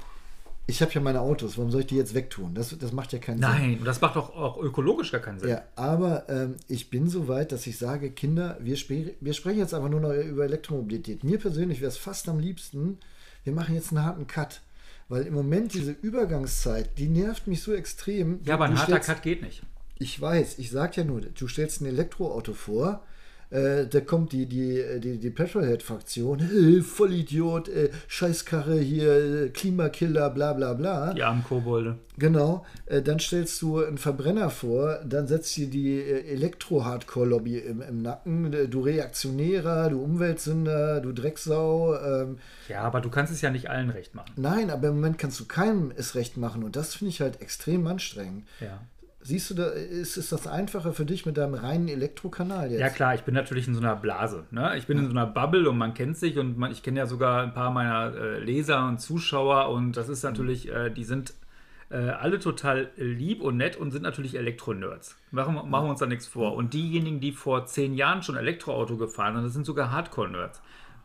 ich habe ja meine Autos, warum soll ich die jetzt wegtun? Das, das macht ja keinen Nein, Sinn. Nein, das macht doch auch ökologisch gar keinen Sinn. Ja, aber ähm, ich bin so weit, dass ich sage, Kinder, wir, sp wir sprechen jetzt einfach nur noch über Elektromobilität. Mir persönlich wäre es fast am liebsten, wir machen jetzt einen harten Cut. Weil im Moment diese Übergangszeit, die nervt mich so extrem. Ja, aber ein harter stellst, Cut geht nicht. Ich weiß, ich sag ja nur, du stellst ein Elektroauto vor, äh, da kommt die, die, die, die Petrolhead-Fraktion, hey, Vollidiot, äh, Scheißkarre hier, äh, Klimakiller, bla bla bla. Die armen Kobolde. Genau, äh, dann stellst du einen Verbrenner vor, dann setzt dir die äh, Elektro-Hardcore-Lobby im, im Nacken, äh, du Reaktionärer, du Umweltsünder, du Drecksau. Ähm, ja, aber du kannst es ja nicht allen recht machen. Nein, aber im Moment kannst du keinem es recht machen und das finde ich halt extrem anstrengend. Ja. Siehst du, da ist, ist das einfacher für dich mit deinem reinen Elektrokanal jetzt? Ja klar, ich bin natürlich in so einer Blase. Ne? Ich bin ja. in so einer Bubble und man kennt sich und man, ich kenne ja sogar ein paar meiner äh, Leser und Zuschauer und das ist natürlich, äh, die sind äh, alle total lieb und nett und sind natürlich Elektronerds. Machen, machen wir uns da nichts vor. Und diejenigen, die vor zehn Jahren schon Elektroauto gefahren sind, das sind sogar Hardcore-Nerds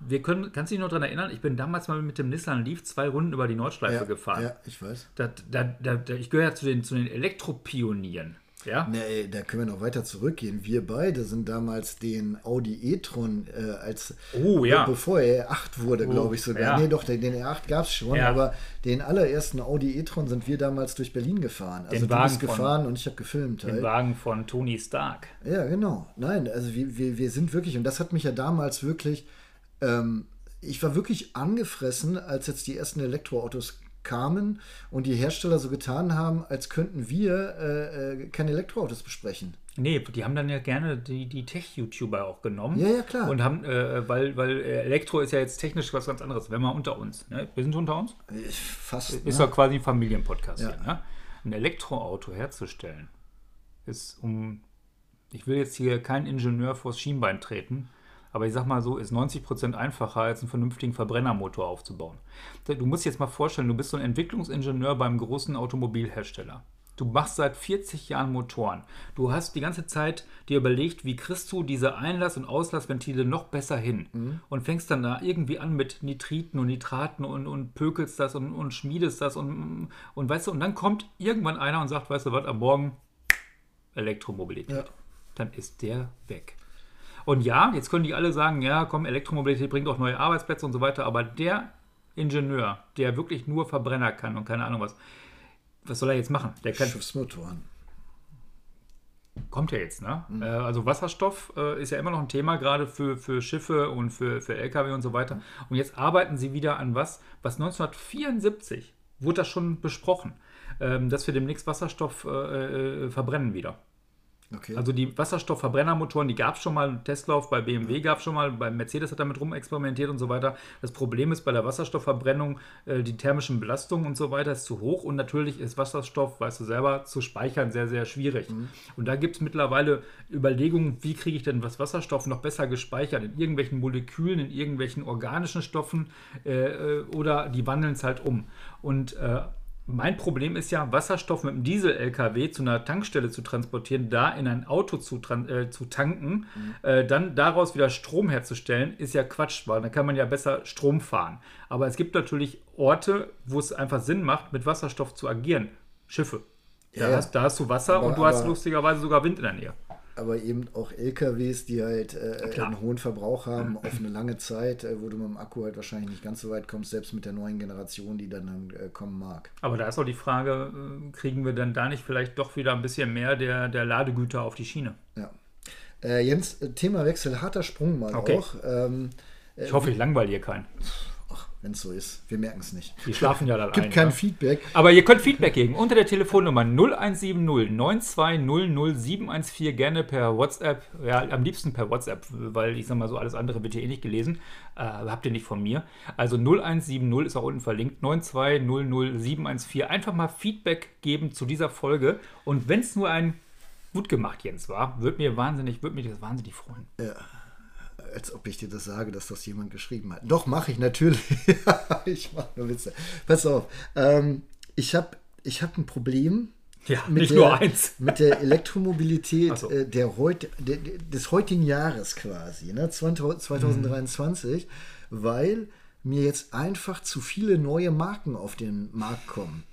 wir können, kannst du dich noch daran erinnern? Ich bin damals mal mit dem Nissan Leaf zwei Runden über die Nordschleife ja, gefahren. Ja, ich weiß. Da, da, da, ich gehöre ja zu den, zu den Elektropionieren. Ja? Nee, da können wir noch weiter zurückgehen. Wir beide sind damals den Audi e-tron äh, als oh, ja. bevor er 8 wurde, oh, glaube ich sogar. Ja. Nee, doch, den, den R8 gab es schon, ja. aber den allerersten Audi e-tron sind wir damals durch Berlin gefahren. Also den du Wagen bist gefahren von, und ich habe gefilmt. Den halt. Wagen von Tony Stark. Ja, genau. Nein, also wir, wir, wir sind wirklich, und das hat mich ja damals wirklich ähm, ich war wirklich angefressen, als jetzt die ersten Elektroautos kamen und die Hersteller so getan haben, als könnten wir äh, äh, keine Elektroautos besprechen. Nee, die haben dann ja gerne die, die Tech-YouTuber auch genommen. Ja, ja, klar. Und haben, äh, weil, weil Elektro ist ja jetzt technisch was ganz anderes. Wenn wir unter uns. Ne? Wir sind unter uns? Fast. Ist ne? doch quasi ein Familienpodcast Ja. hier. Ne? Ein Elektroauto herzustellen, ist um. Ich will jetzt hier keinen Ingenieur vors Schienbein treten, aber ich sag mal so, ist 90% einfacher, als einen vernünftigen Verbrennermotor aufzubauen. Du musst dir jetzt mal vorstellen, du bist so ein Entwicklungsingenieur beim großen Automobilhersteller. Du machst seit 40 Jahren Motoren. Du hast die ganze Zeit dir überlegt, wie kriegst du diese Einlass- und Auslassventile noch besser hin. Und fängst dann da irgendwie an mit Nitriten und Nitraten und, und pökelst das und, und schmiedest das und, und weißt du, und dann kommt irgendwann einer und sagt, weißt du was, am Morgen Elektromobilität. Ja. Dann ist der weg. Und ja, jetzt können die alle sagen, ja, komm, Elektromobilität bringt auch neue Arbeitsplätze und so weiter, aber der Ingenieur, der wirklich nur Verbrenner kann und keine Ahnung was, was soll er jetzt machen? Der kann, Schiffsmotoren. kommt ja jetzt, ne? Äh, also Wasserstoff äh, ist ja immer noch ein Thema, gerade für, für Schiffe und für, für Lkw und so weiter. Und jetzt arbeiten sie wieder an was, was 1974 wurde das schon besprochen, ähm, dass wir demnächst Wasserstoff äh, verbrennen wieder. Okay. Also die Wasserstoffverbrennermotoren, die gab es schon mal, einen Testlauf bei BMW gab es schon mal, bei Mercedes hat damit rumexperimentiert und so weiter. Das Problem ist bei der Wasserstoffverbrennung, äh, die thermischen Belastungen und so weiter ist zu hoch und natürlich ist Wasserstoff, weißt du selber, zu speichern sehr, sehr schwierig. Und da gibt es mittlerweile Überlegungen, wie kriege ich denn was Wasserstoff noch besser gespeichert, in irgendwelchen Molekülen, in irgendwelchen organischen Stoffen äh, äh, oder die wandeln es halt um. Und äh, mein Problem ist ja, Wasserstoff mit einem Diesel-LKW zu einer Tankstelle zu transportieren, da in ein Auto zu, äh, zu tanken, äh, dann daraus wieder Strom herzustellen, ist ja Quatsch, weil dann kann man ja besser Strom fahren. Aber es gibt natürlich Orte, wo es einfach Sinn macht, mit Wasserstoff zu agieren. Schiffe. Da, Ja, hast, da hast du Wasser Aber- und du hast lustigerweise sogar Wind in der Nähe. Aber eben auch LKWs, die halt äh, einen hohen Verbrauch haben auf eine lange Zeit, äh, wo du mit dem Akku halt wahrscheinlich nicht ganz so weit kommst, selbst mit der neuen Generation, die dann äh, kommen mag. Aber da ist auch die Frage, äh, kriegen wir denn da nicht vielleicht doch wieder ein bisschen mehr der, der Ladegüter auf die Schiene? Ja. Äh, Jens, äh, Themawechsel, harter Sprung mal Okay. auch. Ähm, Ich hoffe, ich langweile hier keinen. Wenn es so ist, wir merken es nicht. Die schlafen ja dann Gibt ein. kein ne? Feedback. Aber ihr könnt Feedback geben unter der Telefonnummer 0170 9200 714 gerne per WhatsApp. Ja, am liebsten per WhatsApp, weil ich sag mal so, alles andere wird hier eh nicht gelesen. Äh, habt ihr nicht von mir. Also 0170 ist auch unten verlinkt. 9200 714. Einfach mal Feedback geben zu dieser Folge. Und wenn es nur ein gut gemacht, Jens, war, würde mir wahnsinnig, würde mich das wahnsinnig freuen. Als ob ich dir das sage, dass das jemand geschrieben hat. Doch, mache ich natürlich. ich mache nur Witze. Pass auf. Ähm, ich habe ich hab ein Problem Ja, mit nicht der, nur eins. Mit der Elektromobilität so. äh, der heut, der, des heutigen Jahres quasi, ne? 20, 2023, weil mir jetzt einfach zu viele neue Marken auf den Markt kommen.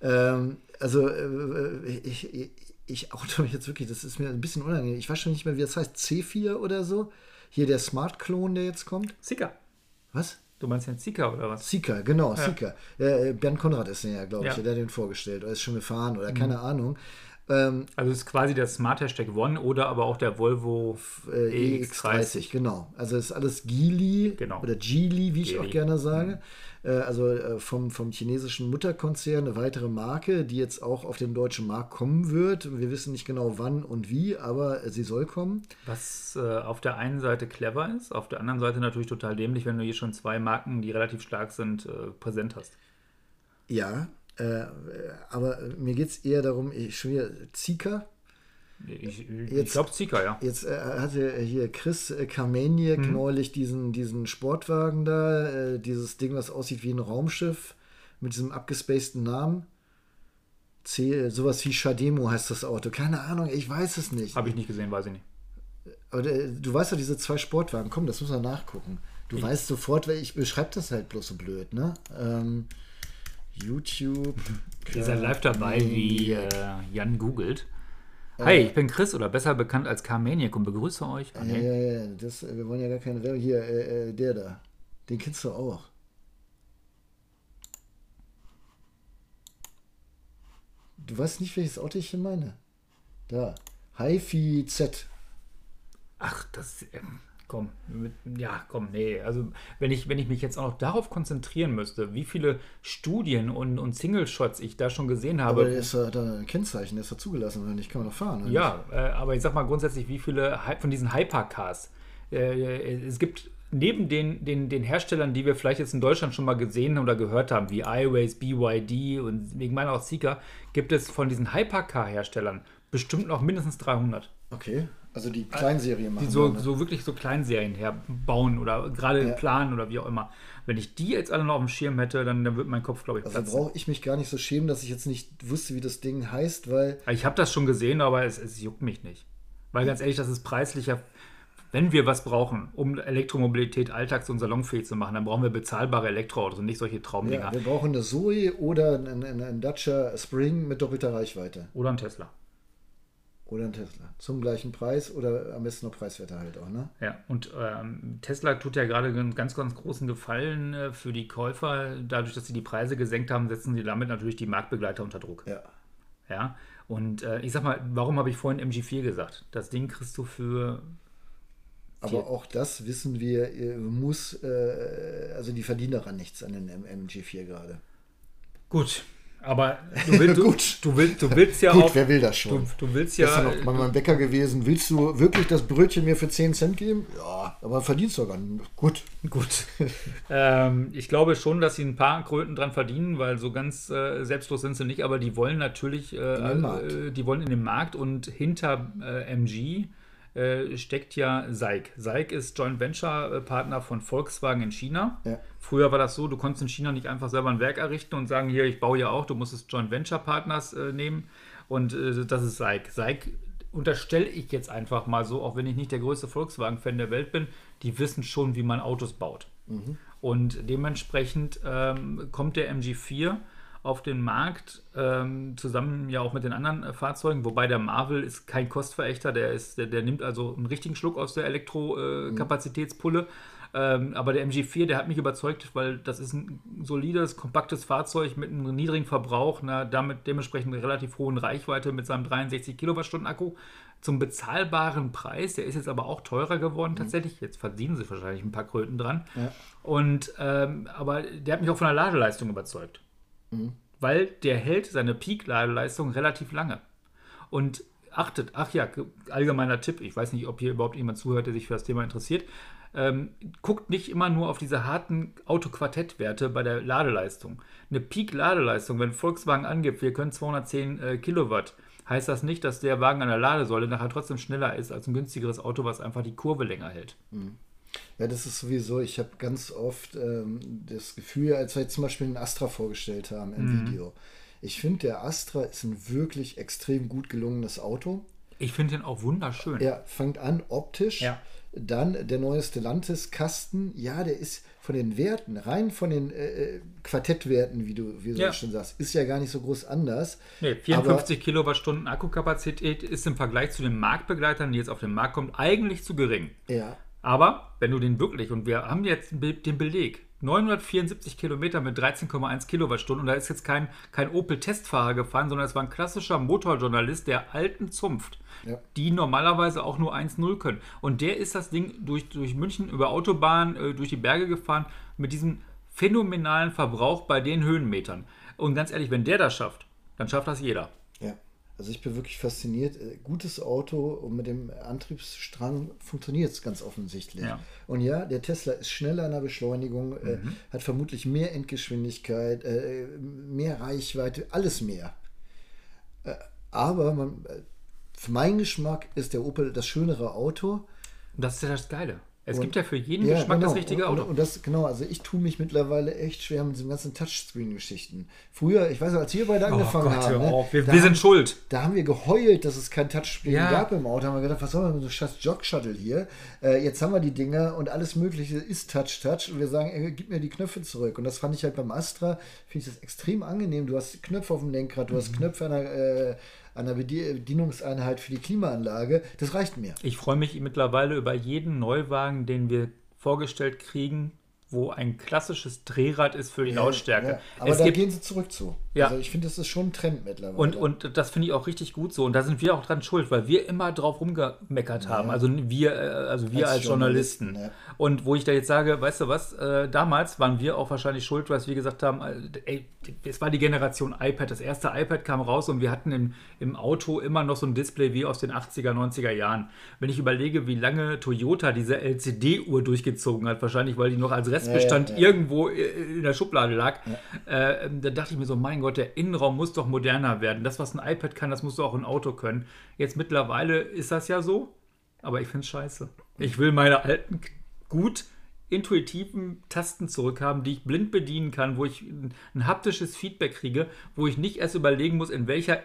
Ähm, also äh, ich, ich, ich oute mich jetzt wirklich, das ist mir ein bisschen unangenehm. Ich weiß schon nicht mehr, wie das heißt. C4 oder so. Hier der Smart-Klon, der jetzt kommt. Sika. Was? Du meinst den Sika oder was? Sika, genau, Sika. Äh, Bernd Konrad ist der ja, glaube ich, Ja. der hat den vorgestellt oder ist schon gefahren oder keine Ahnung. Ähm, Also es ist quasi der Smart Hashtag One oder aber auch der Volvo äh, EX30. EX30, genau. Also es ist alles Geely Genau. oder Geely, wie ich Geely. auch gerne sage. Äh, also äh, vom, vom chinesischen Mutterkonzern eine weitere Marke, die jetzt auch auf den deutschen Markt kommen wird. Wir wissen nicht genau wann und wie, aber äh, sie soll kommen. Was äh, auf der einen Seite clever ist, auf der anderen Seite natürlich total dämlich, wenn du hier schon zwei Marken, die relativ stark sind, äh, präsent hast. Ja, äh, aber mir geht es eher darum, ich schon wieder Zika. Ich, ich Jetzt- glaube Sika, ja. Jetzt äh, hatte hier Chris äh, Kameniek Mhm. neulich diesen, diesen Sportwagen da, äh, dieses Ding, was aussieht wie ein Raumschiff mit diesem abgespaceden Namen. C, äh, sowas wie Shademo heißt das Auto. Keine Ahnung, ich weiß es nicht. Habe ich nicht gesehen, weiß ich nicht. Aber äh, du weißt doch, diese zwei Sportwagen, komm, das muss man nachgucken. Du weißt sofort, weil ich beschreibe das halt bloß so blöd, ne? Ähm, YouTube. Ihr seid live dabei, wie äh, Jan googelt. Hi, ich bin Chris oder besser bekannt als Carmaniac und begrüße euch. Ah, Ja, nee. ja, ja, das, äh, wir wollen ja gar keine Werbung. Hier, äh, äh, der da. Den kennst du auch. Du weißt nicht, welches Auto ich hier meine? Da. HiFi Z. Ach, das. Ähm, komm, mit, ja, komm, nee. Also wenn ich, wenn ich mich jetzt auch noch darauf konzentrieren müsste, wie viele Studien und, und Single-Shots ich da schon gesehen habe. Aber ist ja da ein Kennzeichen, der ist ja zugelassen, oder nicht? Kann man doch fahren. oder Ja, äh, aber ich sag mal grundsätzlich, wie viele von diesen Hypercars. Äh, es gibt neben den, den, den Herstellern, die wir vielleicht jetzt in Deutschland schon mal gesehen oder gehört haben, wie iWays, BYD und wegen meiner auch Seeker, gibt es von diesen Hypercar-Herstellern bestimmt noch mindestens 300. nicht? Okay, also die Kleinserie machen. die so, ne? so wirklich so Kleinserien herbauen oder gerade Ja. planen oder wie auch immer. Wenn ich die jetzt alle noch auf dem Schirm hätte, dann, dann würde mein Kopf, glaube ich, Also platzen. brauche ich mich gar nicht so schämen, dass ich jetzt nicht wusste, wie das Ding heißt, weil Ich habe das schon gesehen, aber es, es juckt mich nicht. Weil ganz ehrlich, das ist preislicher. Wenn wir was brauchen, um Elektromobilität alltags- und salonfähig zu machen, dann brauchen wir bezahlbare Elektroautos und nicht solche Traumdinger. ja, wir brauchen eine Zoe oder einen, einen, einen Dacia Spring mit doppelter Reichweite. Oder ein Tesla. Oder ein Tesla. Zum gleichen Preis oder am besten noch preiswerter halt auch, ne? Ja, und ähm, Tesla tut ja gerade einen ganz, ganz großen Gefallen äh, für die Käufer. Dadurch, dass sie die Preise gesenkt haben, setzen sie damit natürlich die Marktbegleiter unter Druck. Ja. Ja, und äh, ich sag mal, warum habe ich vorhin MG4 gesagt? Das Ding kriegst du für. Aber Vier. auch das wissen wir, äh, muss, äh, also die verdienen daran nichts an den M- MG4 gerade. Gut, aber du, will, du, Gut. du, willst, du willst ja Gut, auch. wer will das Du, schon? du willst Gestern ja. noch bei meinem Bäcker gewesen. Willst du wirklich das Brötchen mir für 10 Cent geben? Ja, aber verdienst du gar nicht. Gut. Gut. ähm, ich glaube schon, dass sie ein paar Kröten dran verdienen, weil so ganz äh, selbstlos sind sie nicht, aber die wollen natürlich, äh, äh, die wollen in den Markt und hinter äh, MG äh, steckt ja SAIC. SAIC ist Joint Venture äh, Partner von Volkswagen in China. Ja. Früher war das so, du konntest in China nicht einfach selber ein Werk errichten und sagen, hier, ich baue ja auch, du musstest Joint Venture Partners äh, nehmen und äh, das ist SAIC. SAIC unterstelle ich jetzt einfach mal so, auch wenn ich nicht der größte Volkswagen-Fan der Welt bin, die wissen schon, wie man Autos baut. Und dementsprechend ähm, kommt der MG4 auf den Markt, ähm, zusammen ja auch mit den anderen äh, Fahrzeugen, wobei der Marvel ist kein Kostverächter, der, ist, der, der nimmt also einen richtigen Schluck aus der Elektrokapazitätspulle. Ähm, aber der MG4, der hat mich überzeugt, weil das ist ein solides, kompaktes Fahrzeug mit einem niedrigen Verbrauch, einer damit dementsprechend relativ hohen Reichweite mit seinem 63 Kilowattstunden Akku zum bezahlbaren Preis. Der ist jetzt aber auch teurer geworden tatsächlich. Jetzt verdienen sie wahrscheinlich ein paar Kröten dran. Ja. Und ähm, aber der hat mich auch von der Ladeleistung überzeugt. Weil der hält seine Peak-Ladeleistung relativ lange. Und achtet, ach ja, ge- allgemeiner Tipp, ich weiß nicht, ob hier überhaupt jemand zuhört, der sich für das Thema interessiert. Ähm, guckt nicht immer nur auf diese harten Autoquartettwerte bei der Ladeleistung. Eine Peak-Ladeleistung, wenn Volkswagen angibt, wir können 210 äh, Kilowatt, heißt das nicht, dass der Wagen an der Ladesäule nachher trotzdem schneller ist als ein günstigeres Auto, was einfach die Kurve länger hält. Ja, das ist sowieso, ich habe ganz oft ähm, das Gefühl, als wir jetzt zum Beispiel den Astra vorgestellt haben im Mhm. Video. Ich finde, der Astra ist ein wirklich extrem gut gelungenes Auto. Ich finde den auch wunderschön. Er fängt an optisch. Ja. Dann der neue Stellantis-Kasten. Ja, der ist von den Werten, rein von den äh, äh, Quartettwerten, wie du, wie du Ja. schon sagst, ist ja gar nicht so groß anders. Nee, 54 Kilowattstunden Akkukapazität ist im Vergleich zu den Marktbegleitern, die jetzt auf den Markt kommen, eigentlich zu gering. Ja, Aber wenn du den wirklich, und wir haben jetzt den Beleg, 974 Kilometer mit 13,1 Kilowattstunden, und da ist jetzt kein, kein Opel-Testfahrer gefahren, sondern es war ein klassischer Motorjournalist der alten Zunft, Ja. die normalerweise auch nur 1,0 können. Und der ist das Ding durch, durch München über Autobahn, äh, durch die Berge gefahren, mit diesem phänomenalen Verbrauch bei den Höhenmetern. Und ganz ehrlich, wenn der das schafft, dann schafft das jeder. Also ich bin wirklich fasziniert. Äh, Gutes Auto und mit dem Antriebsstrang funktioniert es ganz offensichtlich. Ja. Und ja, der Tesla ist schneller in der Beschleunigung, äh, Mhm. hat vermutlich mehr Endgeschwindigkeit, äh, mehr Reichweite, alles mehr. Äh, aber man, äh, für meinen Geschmack ist der Opel das schönere Auto. Das ist ja das Geile. Es Und- gibt ja für jeden Geschmack das richtige Auto. Und, und das, genau, also ich tue mich mittlerweile echt schwer mit diesen ganzen Touchscreen-Geschichten. Früher, ich weiß noch, als wir beide angefangen Oh Gott, haben, ne. Wir, da wir haben- sind schuld. da haben wir geheult, dass es kein Touchscreen Ja. gab im Auto. Haben wir gedacht, was soll man mit so scheiß Jog-Shuttle hier? Äh, jetzt haben wir die Dinger und alles Mögliche ist Touch-Touch. Und wir sagen, ey, gib mir die Knöpfe zurück. Und das fand ich halt beim Astra, finde ich das extrem angenehm. Du hast Knöpfe auf dem Lenkrad, du Mhm. hast Knöpfe an der, äh, Bedie- Bedienungseinheit für die Klimaanlage. Das reicht mir. Ich freue mich mittlerweile über jeden Neuwagen, den wir vorgestellt kriegen, wo ein klassisches Drehrad ist für die Lautstärke. Ja, aber es da gibt, gehen sie zurück zu. Ja. Also ich finde, das ist schon ein Trend mittlerweile. und, und das finde ich auch richtig gut so. Und da sind wir auch dran schuld, weil wir immer drauf rumgemeckert haben. Also wir, äh, also wir als, Als Journalisten. Journalisten, Und wo ich da jetzt sage, weißt du was, äh, damals waren wir auch wahrscheinlich schuld, weil wir gesagt haben, äh, ey, es war die Generation iPad. Das erste iPad kam raus und wir hatten im, im Auto immer noch so ein Display wie aus den 80er, 90er Jahren. Wenn ich überlege, wie lange Toyota diese LCD-Uhr durchgezogen hat, wahrscheinlich weil die noch als Restbestand Ja, ja, irgendwo äh, in der Schublade lag, äh, da dachte ich mir so, mein Gott, der Innenraum muss doch moderner werden. Das, was ein iPad kann, das muss doch auch ein Auto können. Jetzt mittlerweile ist das ja so, aber ich finde es scheiße. Ich will meine alten, gut intuitiven Tasten zurückhaben, die ich blind bedienen kann, wo ich ein, ein haptisches Feedback kriege, wo ich nicht erst überlegen muss, in welcher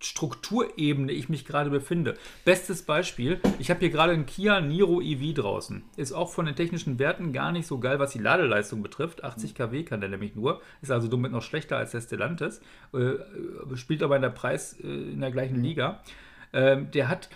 Strukturebene ich mich gerade befinde. Bestes Beispiel, ich habe hier gerade einen Kia Niro EV draußen. Ist auch von den technischen Werten gar nicht so geil, was die Ladeleistung betrifft. 80 kW kann der nämlich nur. Ist also somit noch schlechter als der Stellantis. Äh, spielt aber in der Preis äh, in der gleichen Liga. Ähm, der hat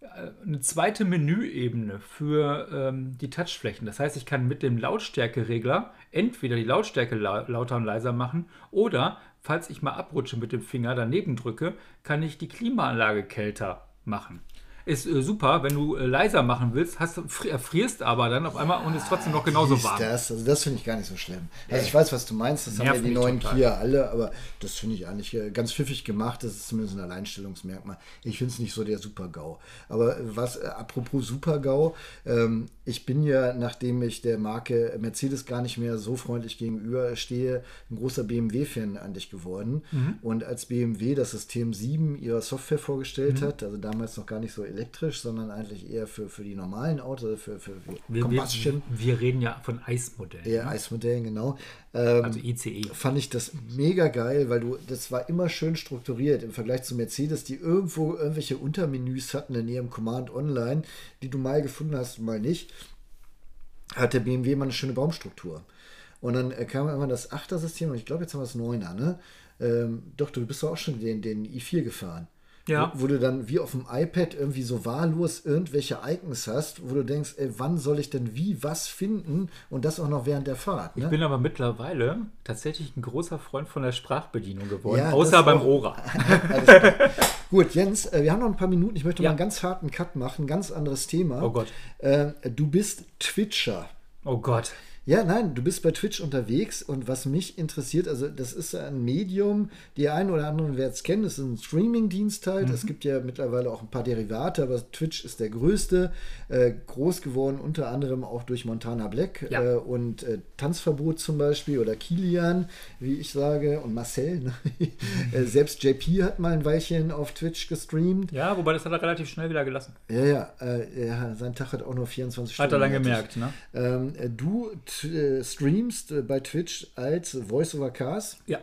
äh, eine zweite Menüebene für ähm, die Touchflächen. Das heißt, ich kann mit dem Lautstärkeregler entweder die Lautstärke la lauter und leiser machen oder, falls ich mal abrutsche mit dem Finger daneben drücke, kann ich die Klimaanlage kälter machen. Ist äh, super, wenn du äh, leiser machen willst, hast, erfrierst aber dann auf einmal und ist trotzdem noch genauso warm. das? Also das finde ich gar nicht so schlimm. Also ich weiß, was du meinst, das haben ja Nervt die neuen total. Kia alle, aber das finde ich eigentlich äh, ganz pfiffig gemacht. Das ist zumindest ein Alleinstellungsmerkmal. Ich finde es nicht so der Super-GAU. Aber äh, was, äh, apropos Super-GAU, ähm, ich bin ja, nachdem ich der Marke Mercedes gar nicht mehr so freundlich gegenüberstehe, ein großer BMW-Fan an dich geworden. Mhm. Und als BMW das System 7 ihrer Software vorgestellt hat, also damals noch gar nicht so elektrisch, sondern eigentlich eher für, für die normalen Autos, für, für, für Wir, wir, Combustion. wir reden ja von Eismodellen, Ja, Eismodellen, genau. Ähm, also ICE. fand ich das mega geil, weil du, das war immer schön strukturiert im Vergleich zu Mercedes, die irgendwo irgendwelche Untermenüs hatten in ihrem Command Online, die du mal gefunden hast, mal nicht, hat der BMW immer eine schöne Baumstruktur. Und dann äh, kam immer das Achter-System und ich glaube, jetzt haben wir das Neuner, ne? Ähm, doch, du bist doch auch schon den, den i4 gefahren. Ja. Wo, wo du dann wie auf dem iPad irgendwie so wahllos irgendwelche Icons hast, wo du denkst, ey, wann soll ich denn wie was finden und das auch noch während der Fahrt. Ne? Ich bin aber mittlerweile tatsächlich ein großer Freund von der Sprachbedienung geworden, Ja, außer beim. Ora. Gut, Jens, äh, wir haben noch ein paar Minuten. Ich möchte Ja. mal einen ganz harten Cut machen, ganz anderes Thema. Oh Gott. Äh, du bist Twitcher. Oh Gott. Ja, nein, du bist bei Twitch unterwegs und was mich interessiert, also das ist ein Medium, die einen oder anderen werden es kennen, das ist ein Streaming-Dienst halt. Mhm. Es gibt ja mittlerweile auch ein paar Derivate, aber Twitch ist der größte, äh, groß geworden unter anderem auch durch Montana Black Ja. äh, und äh, Tanzverbot zum Beispiel oder Kilian, wie ich sage, und Marcel. Ne? äh, selbst JP hat mal ein Weilchen auf Twitch gestreamt. Ja, wobei das hat er relativ schnell wieder gelassen. Ja, ja, äh, ja sein Tag hat auch nur 24 Stunden. Hat er dann gemerkt, ne? Ähm, äh, du äh, streamst äh, bei Twitch als Voice-over Cars. Ja.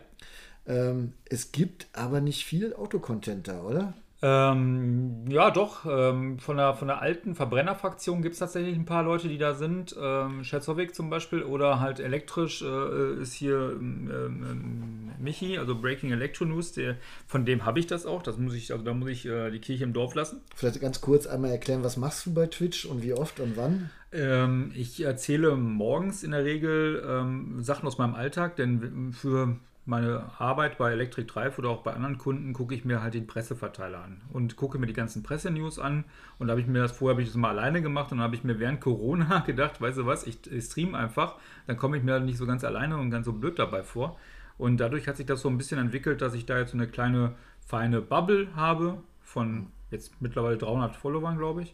Ähm, es gibt aber nicht viel Autocontent da, oder? Ähm, ja, doch. Ähm, von, der, von der alten Verbrennerfraktion gibt es tatsächlich ein paar Leute, die da sind. Ähm, Scherzowik zum Beispiel oder halt elektrisch äh, ist hier ähm, ähm, Michi, also Breaking Electro News. Der, von dem habe ich das auch. Das muss ich, also da muss ich äh, die Kirche im Dorf lassen. Vielleicht ganz kurz einmal erklären, was machst du bei Twitch und wie oft und wann? Ähm, ich erzähle morgens in der Regel ähm, Sachen aus meinem Alltag, denn für meine Arbeit bei Electric Drive oder auch bei anderen Kunden gucke ich mir halt den Presseverteiler an und gucke mir die ganzen Pressenews an. Und da habe ich mir das vorher habe ich das mal alleine gemacht und dann habe ich mir während Corona gedacht, weißt du was, ich, ich stream einfach, dann komme ich mir nicht so ganz alleine und ganz so blöd dabei vor. Und dadurch hat sich das so ein bisschen entwickelt, dass ich da jetzt so eine kleine feine Bubble habe von jetzt mittlerweile 300 Followern, glaube ich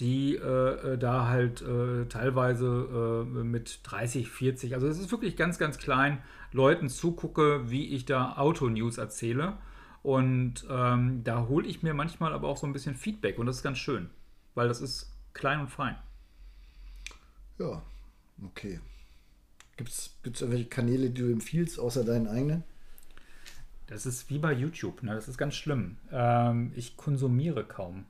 die äh, äh, da halt äh, teilweise äh, mit 30, 40, also es ist wirklich ganz, ganz klein, Leuten zugucke, wie ich da Auto-News erzähle. Und ähm, da hole ich mir manchmal aber auch so ein bisschen Feedback und das ist ganz schön, weil das ist klein und fein. Ja, okay. Gibt es irgendwelche Kanäle, die du empfiehlst, außer deinen eigenen? Das ist wie bei YouTube, ne? das ist ganz schlimm. Ähm, ich konsumiere kaum.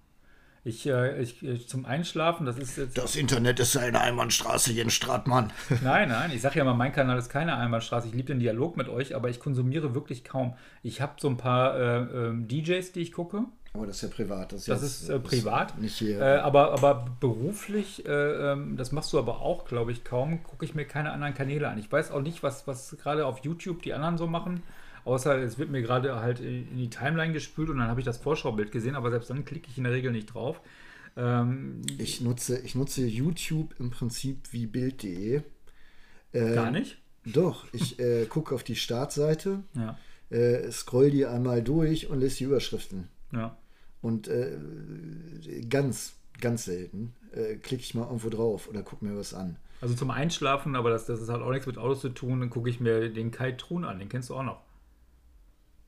Ich, äh, ich, ich zum Einschlafen, das ist jetzt. Das Internet ist eine Einbahnstraße, Jens Stratmann. Nein, nein, ich sage ja mal, mein Kanal ist keine Einbahnstraße. Ich liebe den Dialog mit euch, aber ich konsumiere wirklich kaum. Ich habe so ein paar äh, ähm, DJs, die ich gucke. Aber das ist ja privat. Das ist, das jetzt, ist äh, privat. Nicht hier. Äh, aber, aber beruflich, äh, ähm, das machst du aber auch, glaube ich, kaum, gucke ich mir keine anderen Kanäle an. Ich weiß auch nicht, was, was gerade auf YouTube die anderen so machen. Außer es wird mir gerade halt in die Timeline gespült und dann habe ich das Vorschaubild gesehen, aber selbst dann klicke ich in der Regel nicht drauf. Ähm, ich, nutze, ich nutze YouTube im Prinzip wie Bild.de. Äh, gar nicht? Doch, ich äh, gucke auf die Startseite, ja. äh, scroll die einmal durch und lese die Überschriften. Ja. Und äh, ganz, ganz selten äh, klicke ich mal irgendwo drauf oder gucke mir was an. Also zum Einschlafen, aber das, das hat auch nichts mit Autos zu tun, dann gucke ich mir den Kai Trun an, den kennst du auch noch.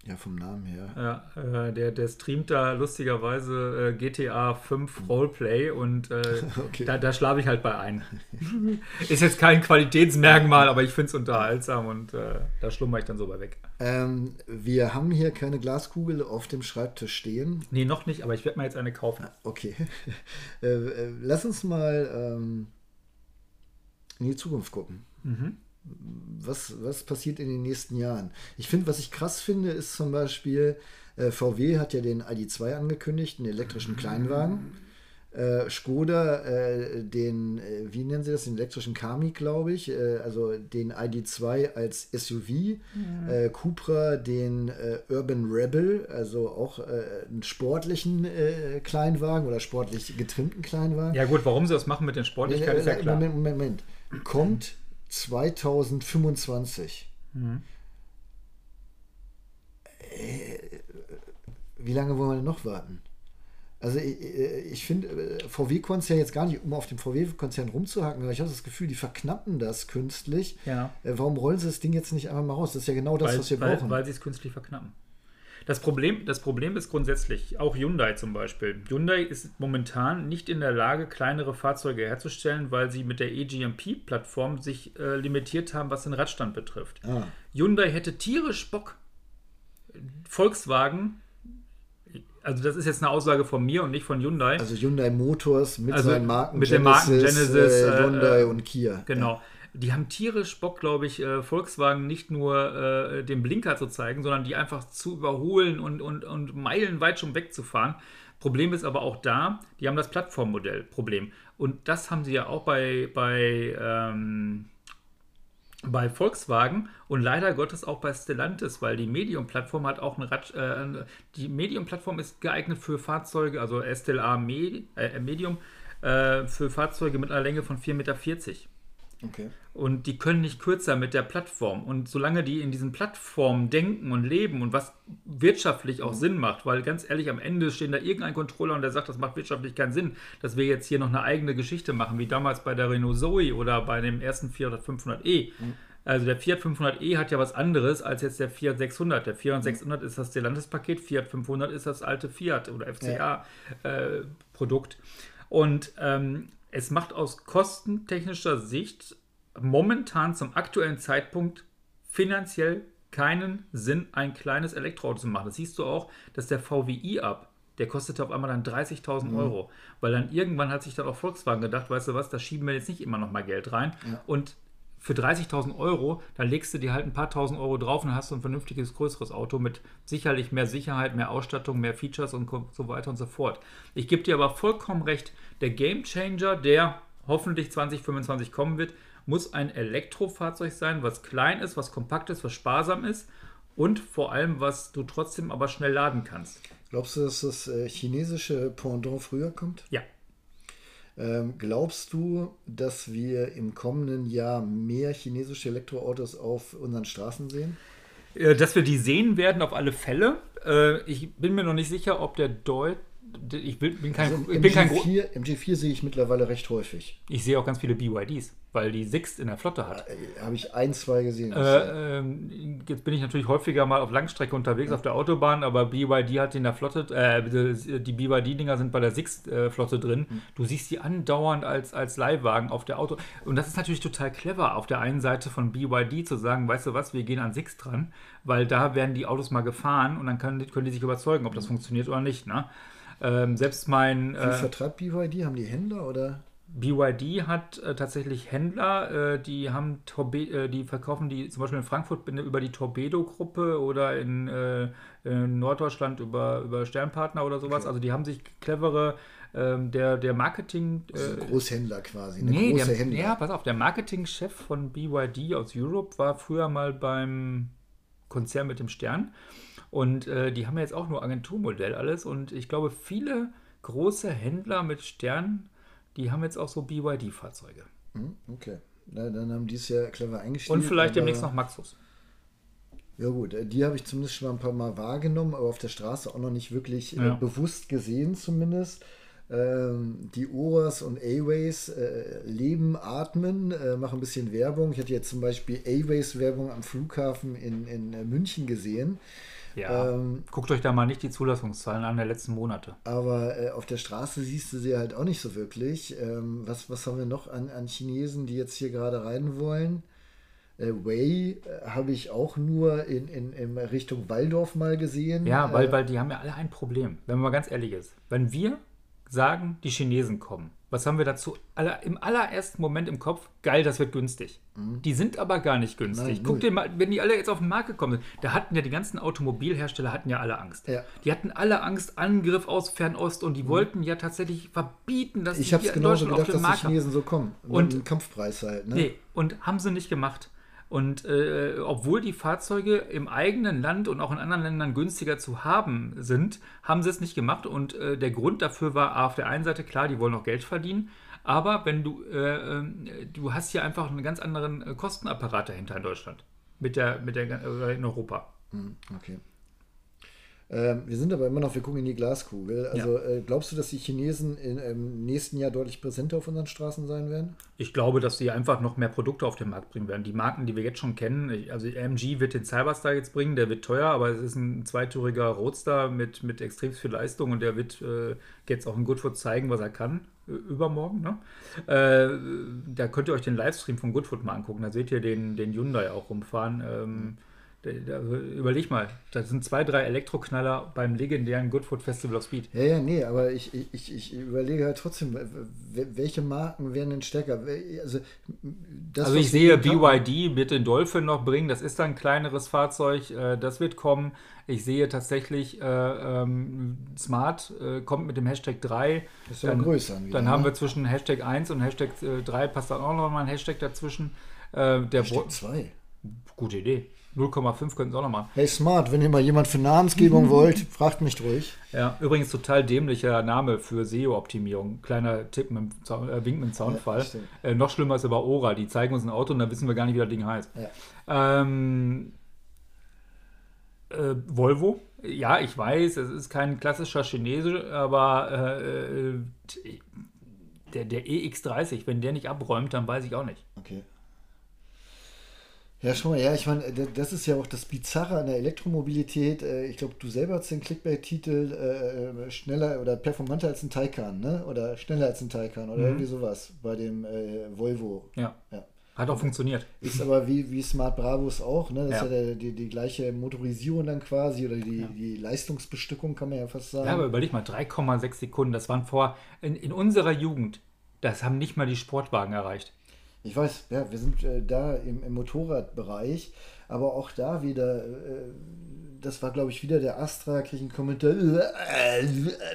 Ja, vom Namen her. Ja, äh, der, der streamt da lustigerweise äh, GTA 5 Roleplay und äh, okay. da, da schlafe ich halt bei ein. Ist jetzt kein Qualitätsmerkmal, aber ich finde es unterhaltsam und äh, da schlummer ich dann so bei weg. Ähm, wir haben hier keine Glaskugel auf dem Schreibtisch stehen. Nee, noch nicht, aber ich werde mir jetzt eine kaufen. Okay. Äh, äh, lass uns mal ähm, in die Zukunft gucken. Mhm was, was passiert in den nächsten Jahren? Ich finde, was ich krass finde, ist zum Beispiel, äh, VW hat ja den ID2 angekündigt, einen elektrischen Kleinwagen. Äh, Skoda, äh, den, äh, wie nennen sie das, den elektrischen Kami, glaube ich, äh, also den ID2 als SUV, ja. Äh, Cupra den Urban Rebel, also auch einen sportlichen Kleinwagen oder sportlich getrimmten Kleinwagen. Ja gut, warum sie das machen mit den Sportlichkeiten, ist ja klar. Moment, Moment, Moment. Kommt 2025. Mhm. Äh, wie lange wollen wir denn noch warten? Also ich, ich finde, äh, VW-Konzern jetzt gar nicht, um auf dem VW-Konzern rumzuhaken, aber ich habe das Gefühl, die verknappen das künstlich. Ja. Äh, warum rollen sie das Ding jetzt nicht einfach mal raus? Das ist ja genau das, weil, was wir weil, brauchen. Weil sie es künstlich verknappen. Das Problem, das Problem ist grundsätzlich, auch Hyundai zum Beispiel. Hyundai ist momentan nicht in der Lage, kleinere Fahrzeuge herzustellen, weil sie mit der eGMP-Plattform sich äh, limitiert haben, was den Radstand betrifft. Ah. Hyundai hätte tierisch Bock. Volkswagen, also das ist jetzt eine Aussage von mir und nicht von Hyundai. Also Hyundai Motors mit also seinen Marken mit Genesis, den Marken Genesis, äh, Hyundai äh, und Kia. Genau. Ja die haben tierisch Bock, glaube ich, äh, Volkswagen nicht nur äh, den Blinker zu zeigen, sondern die einfach zu überholen und, und, und meilenweit schon wegzufahren. Problem ist aber auch da, die haben das Plattformmodell Problem. Und das haben sie ja auch bei, bei, ähm, bei Volkswagen und leider Gottes auch bei Stellantis, weil die Medium-Plattform hat auch eine Rad, äh, die Medium-Plattform ist geeignet für Fahrzeuge, also SLA Med, äh, Medium, äh, für Fahrzeuge mit einer Länge von 4,40 Meter. Okay. Und die können nicht kürzer mit der Plattform. Und solange die in diesen Plattformen denken und leben und was wirtschaftlich auch mhm. Sinn macht, weil ganz ehrlich, am Ende steht da irgendein Controller und der sagt, das macht wirtschaftlich keinen Sinn, dass wir jetzt hier noch eine eigene Geschichte machen, wie damals bei der Renault Zoe oder bei dem ersten Fiat 500e. Mhm. Also der Fiat 500e hat ja was anderes als jetzt der Fiat 600. Der Fiat 600 mhm. ist das Stellantis-Paket, Fiat 500 ist das alte Fiat oder FCA-Produkt. Ja. Äh, und ähm, es macht aus kostentechnischer Sicht momentan zum aktuellen Zeitpunkt finanziell keinen Sinn, ein kleines Elektroauto zu machen. Das siehst du auch, dass der VWI ab, der kostete auf einmal dann 30.000 mhm. Euro, weil dann irgendwann hat sich dann auch Volkswagen gedacht, weißt du was, da schieben wir jetzt nicht immer noch mal Geld rein. Ja. Und für 30.000 Euro, da legst du dir halt ein paar tausend Euro drauf und hast du ein vernünftiges, größeres Auto mit sicherlich mehr Sicherheit, mehr Ausstattung, mehr Features und so weiter und so fort. Ich gebe dir aber vollkommen recht, der Game Changer, der hoffentlich 2025 kommen wird, muss ein Elektrofahrzeug sein, was klein ist, was kompakt ist, was sparsam ist und vor allem, was du trotzdem aber schnell laden kannst. Glaubst du, dass das äh, chinesische Pendant früher kommt? Ja. Ähm, glaubst du, dass wir im kommenden Jahr mehr chinesische Elektroautos auf unseren Straßen sehen? Äh, dass wir die sehen werden, auf alle Fälle. Äh, ich bin mir noch nicht sicher, ob der Deut ich bin kein, also ich bin MG4, kein MG4 sehe ich mittlerweile recht häufig. Ich sehe auch ganz viele BYDs weil die Sixt in der Flotte hat. Äh, Habe ich ein, zwei gesehen. Äh, äh, jetzt bin ich natürlich häufiger mal auf Langstrecke unterwegs ja. auf der Autobahn, aber BYD hat die in der Flotte, äh, die BYD-Dinger sind bei der Sixt-Flotte drin. Mhm. Du siehst die andauernd als, als Leihwagen auf der Auto. Und das ist natürlich total clever, auf der einen Seite von BYD zu sagen, weißt du was, wir gehen an Sixt dran, weil da werden die Autos mal gefahren und dann können, können die sich überzeugen, ob das mhm. funktioniert oder nicht. Ne? Ähm, selbst mein. Wie äh, vertreibt BYD? Haben die Händler oder? BYD hat äh, tatsächlich Händler, äh, die haben Torbe äh, die verkaufen die zum Beispiel in Frankfurt über die Torpedo-Gruppe oder in, äh, in, Norddeutschland über, über Sternpartner oder sowas. Okay. Also die haben sich clevere ähm, der, der Marketing. Also Großhändler quasi. Eine nee, große der, Händler. Ja, pass auf, der Marketingchef von BYD aus Europe war früher mal beim Konzern mit dem Stern. Und äh, die haben jetzt auch nur Agenturmodell alles. Und ich glaube, viele große Händler mit Stern die haben jetzt auch so BYD-Fahrzeuge. Hm, okay. Na, dann haben die es ja clever eingestellt. Und vielleicht demnächst noch Maxus. Ja gut, äh, die habe ich zumindest schon mal ein paar Mal wahrgenommen, aber auf der Straße auch noch nicht wirklich äh, ja. äh, bewusst gesehen zumindest. Ähm, die Oras und A-Ways äh, leben, atmen, äh, machen ein bisschen Werbung. Ich hatte jetzt zum Beispiel A-Ways Werbung am Flughafen in, in äh, München gesehen. Ja, ähm, guckt euch da mal nicht die Zulassungszahlen an der letzten Monate. Aber äh, auf der Straße siehst du sie halt auch nicht so wirklich. Ähm, was, was haben wir noch an, an Chinesen, die jetzt hier gerade rein wollen? Äh, Wei äh, habe ich auch nur in, in, in Richtung Waldorf mal gesehen. Ja, weil, äh, weil die haben ja alle ein Problem, wenn man mal ganz ehrlich ist. Wenn wir sagen, die Chinesen kommen, was haben wir dazu aller, im allerersten Moment im Kopf? Geil, das wird günstig. Mhm. Die sind aber gar nicht günstig. Nein, Guck dir mal, wenn die alle jetzt auf den Markt gekommen sind, da hatten ja die ganzen Automobilhersteller hatten ja alle Angst. Ja. Die hatten alle Angst, Angriff aus Fernost und die mhm. wollten ja tatsächlich verbieten, dass ich die hier in Deutschland gedacht, auf den Markt dass die Chinesen so kommen. Und, und Kampfpreis halt. Ne? Nee, und haben sie nicht gemacht. Und äh, obwohl die Fahrzeuge im eigenen Land und auch in anderen Ländern günstiger zu haben sind, haben sie es nicht gemacht. Und äh, der Grund dafür war auf der einen Seite klar, die wollen noch Geld verdienen. Aber wenn du, äh, ähm, du hast hier einfach einen ganz anderen äh, Kostenapparat dahinter in Deutschland. Mit der, mit der, äh, in Europa. Hm, okay. Ähm, wir sind aber immer noch, wir gucken in die Glaskugel. Also ja. äh, glaubst du, dass die Chinesen im ähm, nächsten Jahr deutlich präsenter auf unseren Straßen sein werden? Ich glaube, dass sie einfach noch mehr Produkte auf den Markt bringen werden. Die Marken, die wir jetzt schon kennen, also AMG wird den Cyberstar jetzt bringen, der wird teuer, aber es ist ein zweitüriger Roadster mit, mit extrem viel Leistung und der wird äh, jetzt auch in Goodfoot zeigen, was er kann übermorgen. Ne? Äh, da könnt ihr euch den Livestream von Goodfoot mal angucken. Da seht ihr den, den Hyundai auch rumfahren. Ähm, überleg mal, das sind zwei, drei Elektroknaller beim legendären Goodfoot Festival of Speed. Ja, ja, nee, aber ich, ich, ich überlege halt trotzdem, welche Marken werden denn stärker? Also, das, also ich sehe BYD wird den Dolphin noch bringen, das ist ein kleineres Fahrzeug, äh, das wird kommen. Ich sehe tatsächlich, äh, ähm, Smart äh, kommt mit dem Hashtag 3. Das ist ja dann, größer. Wieder, dann haben ne? wir zwischen Hashtag 1 und Hashtag 3, passt dann auch noch mal ein Hashtag dazwischen. Äh, der Hashtag 2. Gute Idee. 0,5 könnten sie auch noch machen. Hey Smart, wenn ihr mal jemand für Namensgebung wollt, fragt mich ruhig. Ja, übrigens total dämlicher Name für SEO-Optimierung. Kleiner Tipp mit dem Zaun, äh, Wink mit dem Zaunfall. Ja, äh, noch schlimmer ist aber Ora. Die zeigen uns ein Auto und dann wissen wir gar nicht, wie das Ding heißt. Ja. Ähm, äh, Volvo. Ja, ich weiß, es ist kein klassischer Chinese, aber äh, äh der, der EX30, wenn der nicht abräumt, dann weiß ich auch nicht. Okay. Ja, schon mal, ja, ich meine, das ist ja auch das Bizarre an der Elektromobilität. Äh, ich glaube, du selber hast den Clickbait-Titel äh, äh, schneller oder performanter als ein Taycan, ne? Oder schneller als ein Taycan oder mhm. irgendwie sowas bei dem äh, Volvo. Ja. ja. Hat auch funktioniert. Ist aber wie, wie Smart Bravos auch, ne? Das ja. ist ja der, die, die gleiche Motorisierung dann quasi oder die, ja. die Leistungsbestückung, kann man ja fast sagen. Ja, aber überleg mal, 3,6 Sekunden, das waren vor, in, in unserer Jugend, das haben nicht mal die Sportwagen erreicht. Ich weiß, ja, wir sind äh, da im, im, Motorradbereich, aber auch da wieder, äh, das war glaube ich wieder der Astra, kriege ich einen Kommentar, äh,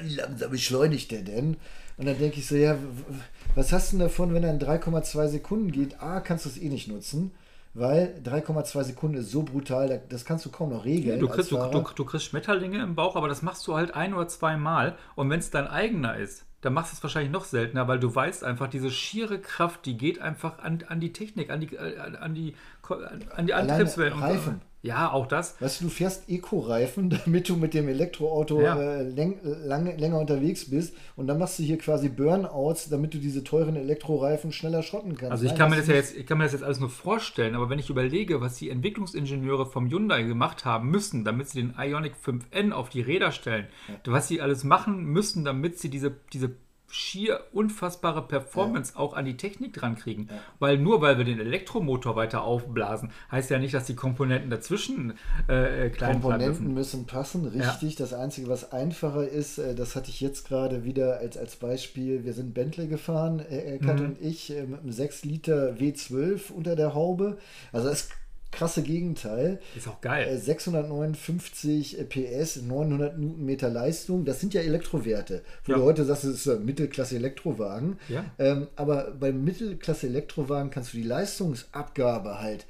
wie langsam beschleunigt der denn? Und dann denke ich so, ja, was hast du denn davon, wenn er in 3,2 Sekunden geht? A, kannst du es eh nicht nutzen weil 3,2 Sekunden ist so brutal, das kannst du kaum noch regeln. Du kriegst, du, du, du, kriegst Schmetterlinge im Bauch, aber das machst du halt ein oder zwei Mal. Und wenn es dein eigener ist, dann machst du es wahrscheinlich noch seltener, weil du weißt einfach, diese schiere Kraft, die geht einfach an, an die Technik, an die, äh, an die, an die Antriebswelt. Reifen. Ja, auch das. Weißt du, du fährst Eco-Reifen, damit du mit dem Elektroauto ja. äh, läng, lang, länger unterwegs bist und dann machst du hier quasi Burnouts, damit du diese teuren Elektroreifen schneller schrotten kannst. Also ich Nein, kann, mir das ja jetzt, ich kann mir das jetzt alles nur vorstellen, aber wenn ich überlege, was die Entwicklungsingenieure vom Hyundai gemacht haben müssen, damit sie den Ionic 5N auf die Räder stellen, ja. was sie alles machen müssen, damit sie diese, diese schier unfassbare Performance ja. auch an die Technik dran kriegen. Ja. Weil nur weil wir den Elektromotor weiter aufblasen, heißt ja nicht, dass die Komponenten dazwischen äh, klein Komponenten müssen passen, richtig. Ja. Das Einzige, was einfacher ist, äh, das hatte ich jetzt gerade wieder als, als Beispiel, wir sind Bentley gefahren, äh, Kat mhm. und ich, äh, mit einem 6 Liter W12 unter der Haube. Also es krasse Gegenteil. Ist auch geil. 659 äh, PS, 900 Newtonmeter Leistung, das sind ja Elektrowerte. Wo ja. du heute sagst, es ist ein Mittelklasse-Elektrowagen. Ja. Ähm, aber beim Mittelklasse-Elektrowagen kannst du die Leistungsabgabe halt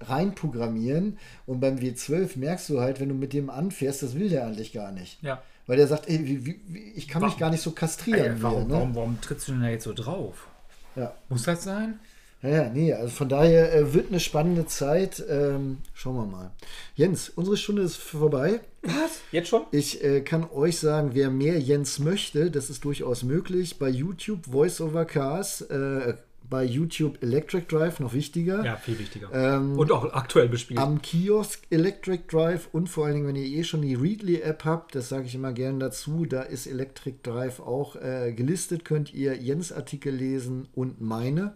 reinprogrammieren und beim W12 merkst du halt, wenn du mit dem anfährst, das will der eigentlich gar nicht. Ja. Weil der sagt, ey, wie, wie, ich kann warum? mich gar nicht so kastrieren. Ey, warum, hier, ne? warum, warum trittst du denn da jetzt so drauf? Ja. Muss das sein? Ja, nee, also von daher äh, wird eine spannende Zeit. Ähm, schauen wir mal. Jens, unsere Stunde ist vorbei. Was? Jetzt schon? Ich äh, kann euch sagen, wer mehr Jens möchte, das ist durchaus möglich. Bei YouTube Voice over Cars, äh, bei YouTube Electric Drive, noch wichtiger. Ja, viel wichtiger. Ähm, und auch aktuell bespielt. Am Kiosk Electric Drive und vor allen Dingen, wenn ihr eh schon die Readly-App habt, das sage ich immer gerne dazu, da ist Electric Drive auch äh, gelistet, könnt ihr Jens Artikel lesen und meine.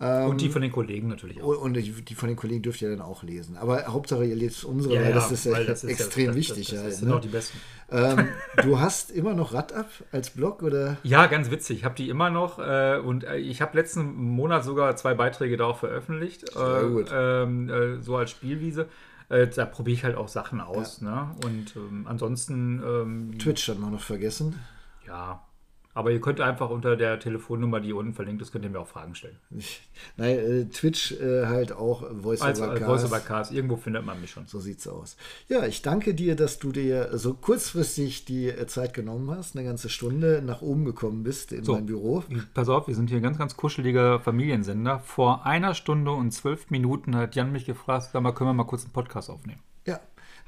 Ähm, und die von den Kollegen natürlich auch. Und die von den Kollegen dürft ihr dann auch lesen. Aber Hauptsache, ihr lest unsere, ja, weil das ist, weil das ist extrem ja, wichtig. Das, sind ne? auch die besten. Ähm, du hast immer noch Radab als Blog, oder? Ja, ganz witzig. Ich habe die immer noch. Äh, und äh, ich habe letzten Monat sogar zwei Beiträge da auch veröffentlicht. Sehr äh, gut. Ähm, äh, so als Spielwiese. Äh, da probiere ich halt auch Sachen aus. Ja. Ne? Und ähm, ansonsten. Ähm, Twitch hat man noch vergessen. Ja, aber ihr könnt einfach unter der Telefonnummer, die unten verlinkt ist, könnt ihr mir auch Fragen stellen. Nein, äh, Twitch äh, halt auch Voice Als, over Cars. Voice over Cars. Irgendwo findet man mich schon. So sieht's aus. Ja, ich danke dir, dass du dir so kurzfristig die äh, Zeit genommen hast, eine ganze Stunde nach oben gekommen bist in so, mein Büro. Pass auf, wir sind hier ein ganz, ganz kuscheliger Familiensender. Vor einer Stunde und zwölf Minuten hat Jan mich gefragt, sag mal, können wir mal kurz einen Podcast aufnehmen?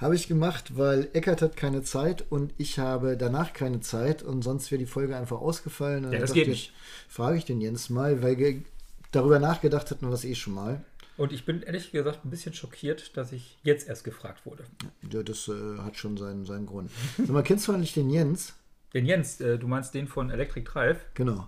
Habe ich gemacht, weil Eckert hat keine Zeit und ich habe danach keine Zeit und sonst wäre die Folge einfach ausgefallen. Und ja, das geht nicht. Frage ich den Jens mal, weil darüber nachgedacht hatten wir das eh schon mal. Und ich bin ehrlich gesagt ein bisschen schockiert, dass ich jetzt erst gefragt wurde. Ja, das äh, hat schon seinen, seinen Grund. Sag mal, kennst du eigentlich den Jens? Den Jens, äh, du meinst den von Electric Drive? Genau.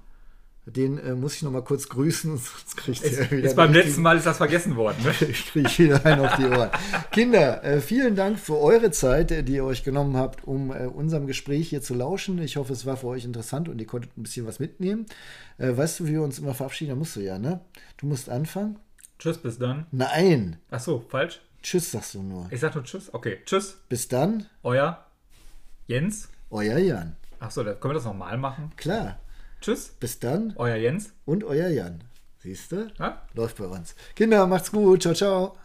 Den äh, muss ich noch mal kurz grüßen, sonst kriegt er wieder. Ist beim letzten Mal ist das vergessen worden. Ne? ich kriege wieder einen auf die Ohren. Kinder, äh, vielen Dank für eure Zeit, äh, die ihr euch genommen habt, um äh, unserem Gespräch hier zu lauschen. Ich hoffe, es war für euch interessant und ihr konntet ein bisschen was mitnehmen. Äh, weißt du, wie wir uns immer verabschieden? Da musst du ja, ne? Du musst anfangen. Tschüss, bis dann. Nein. Ach so, falsch. Tschüss sagst du nur. Ich sag nur Tschüss. Okay, Tschüss. Bis dann. Euer Jens. Euer Jan. Ach so, können wir das nochmal machen? Klar. Tschüss. Bis dann. Euer Jens. Und euer Jan. Siehst du? Ja? Läuft bei uns. Kinder, macht's gut. Ciao, ciao.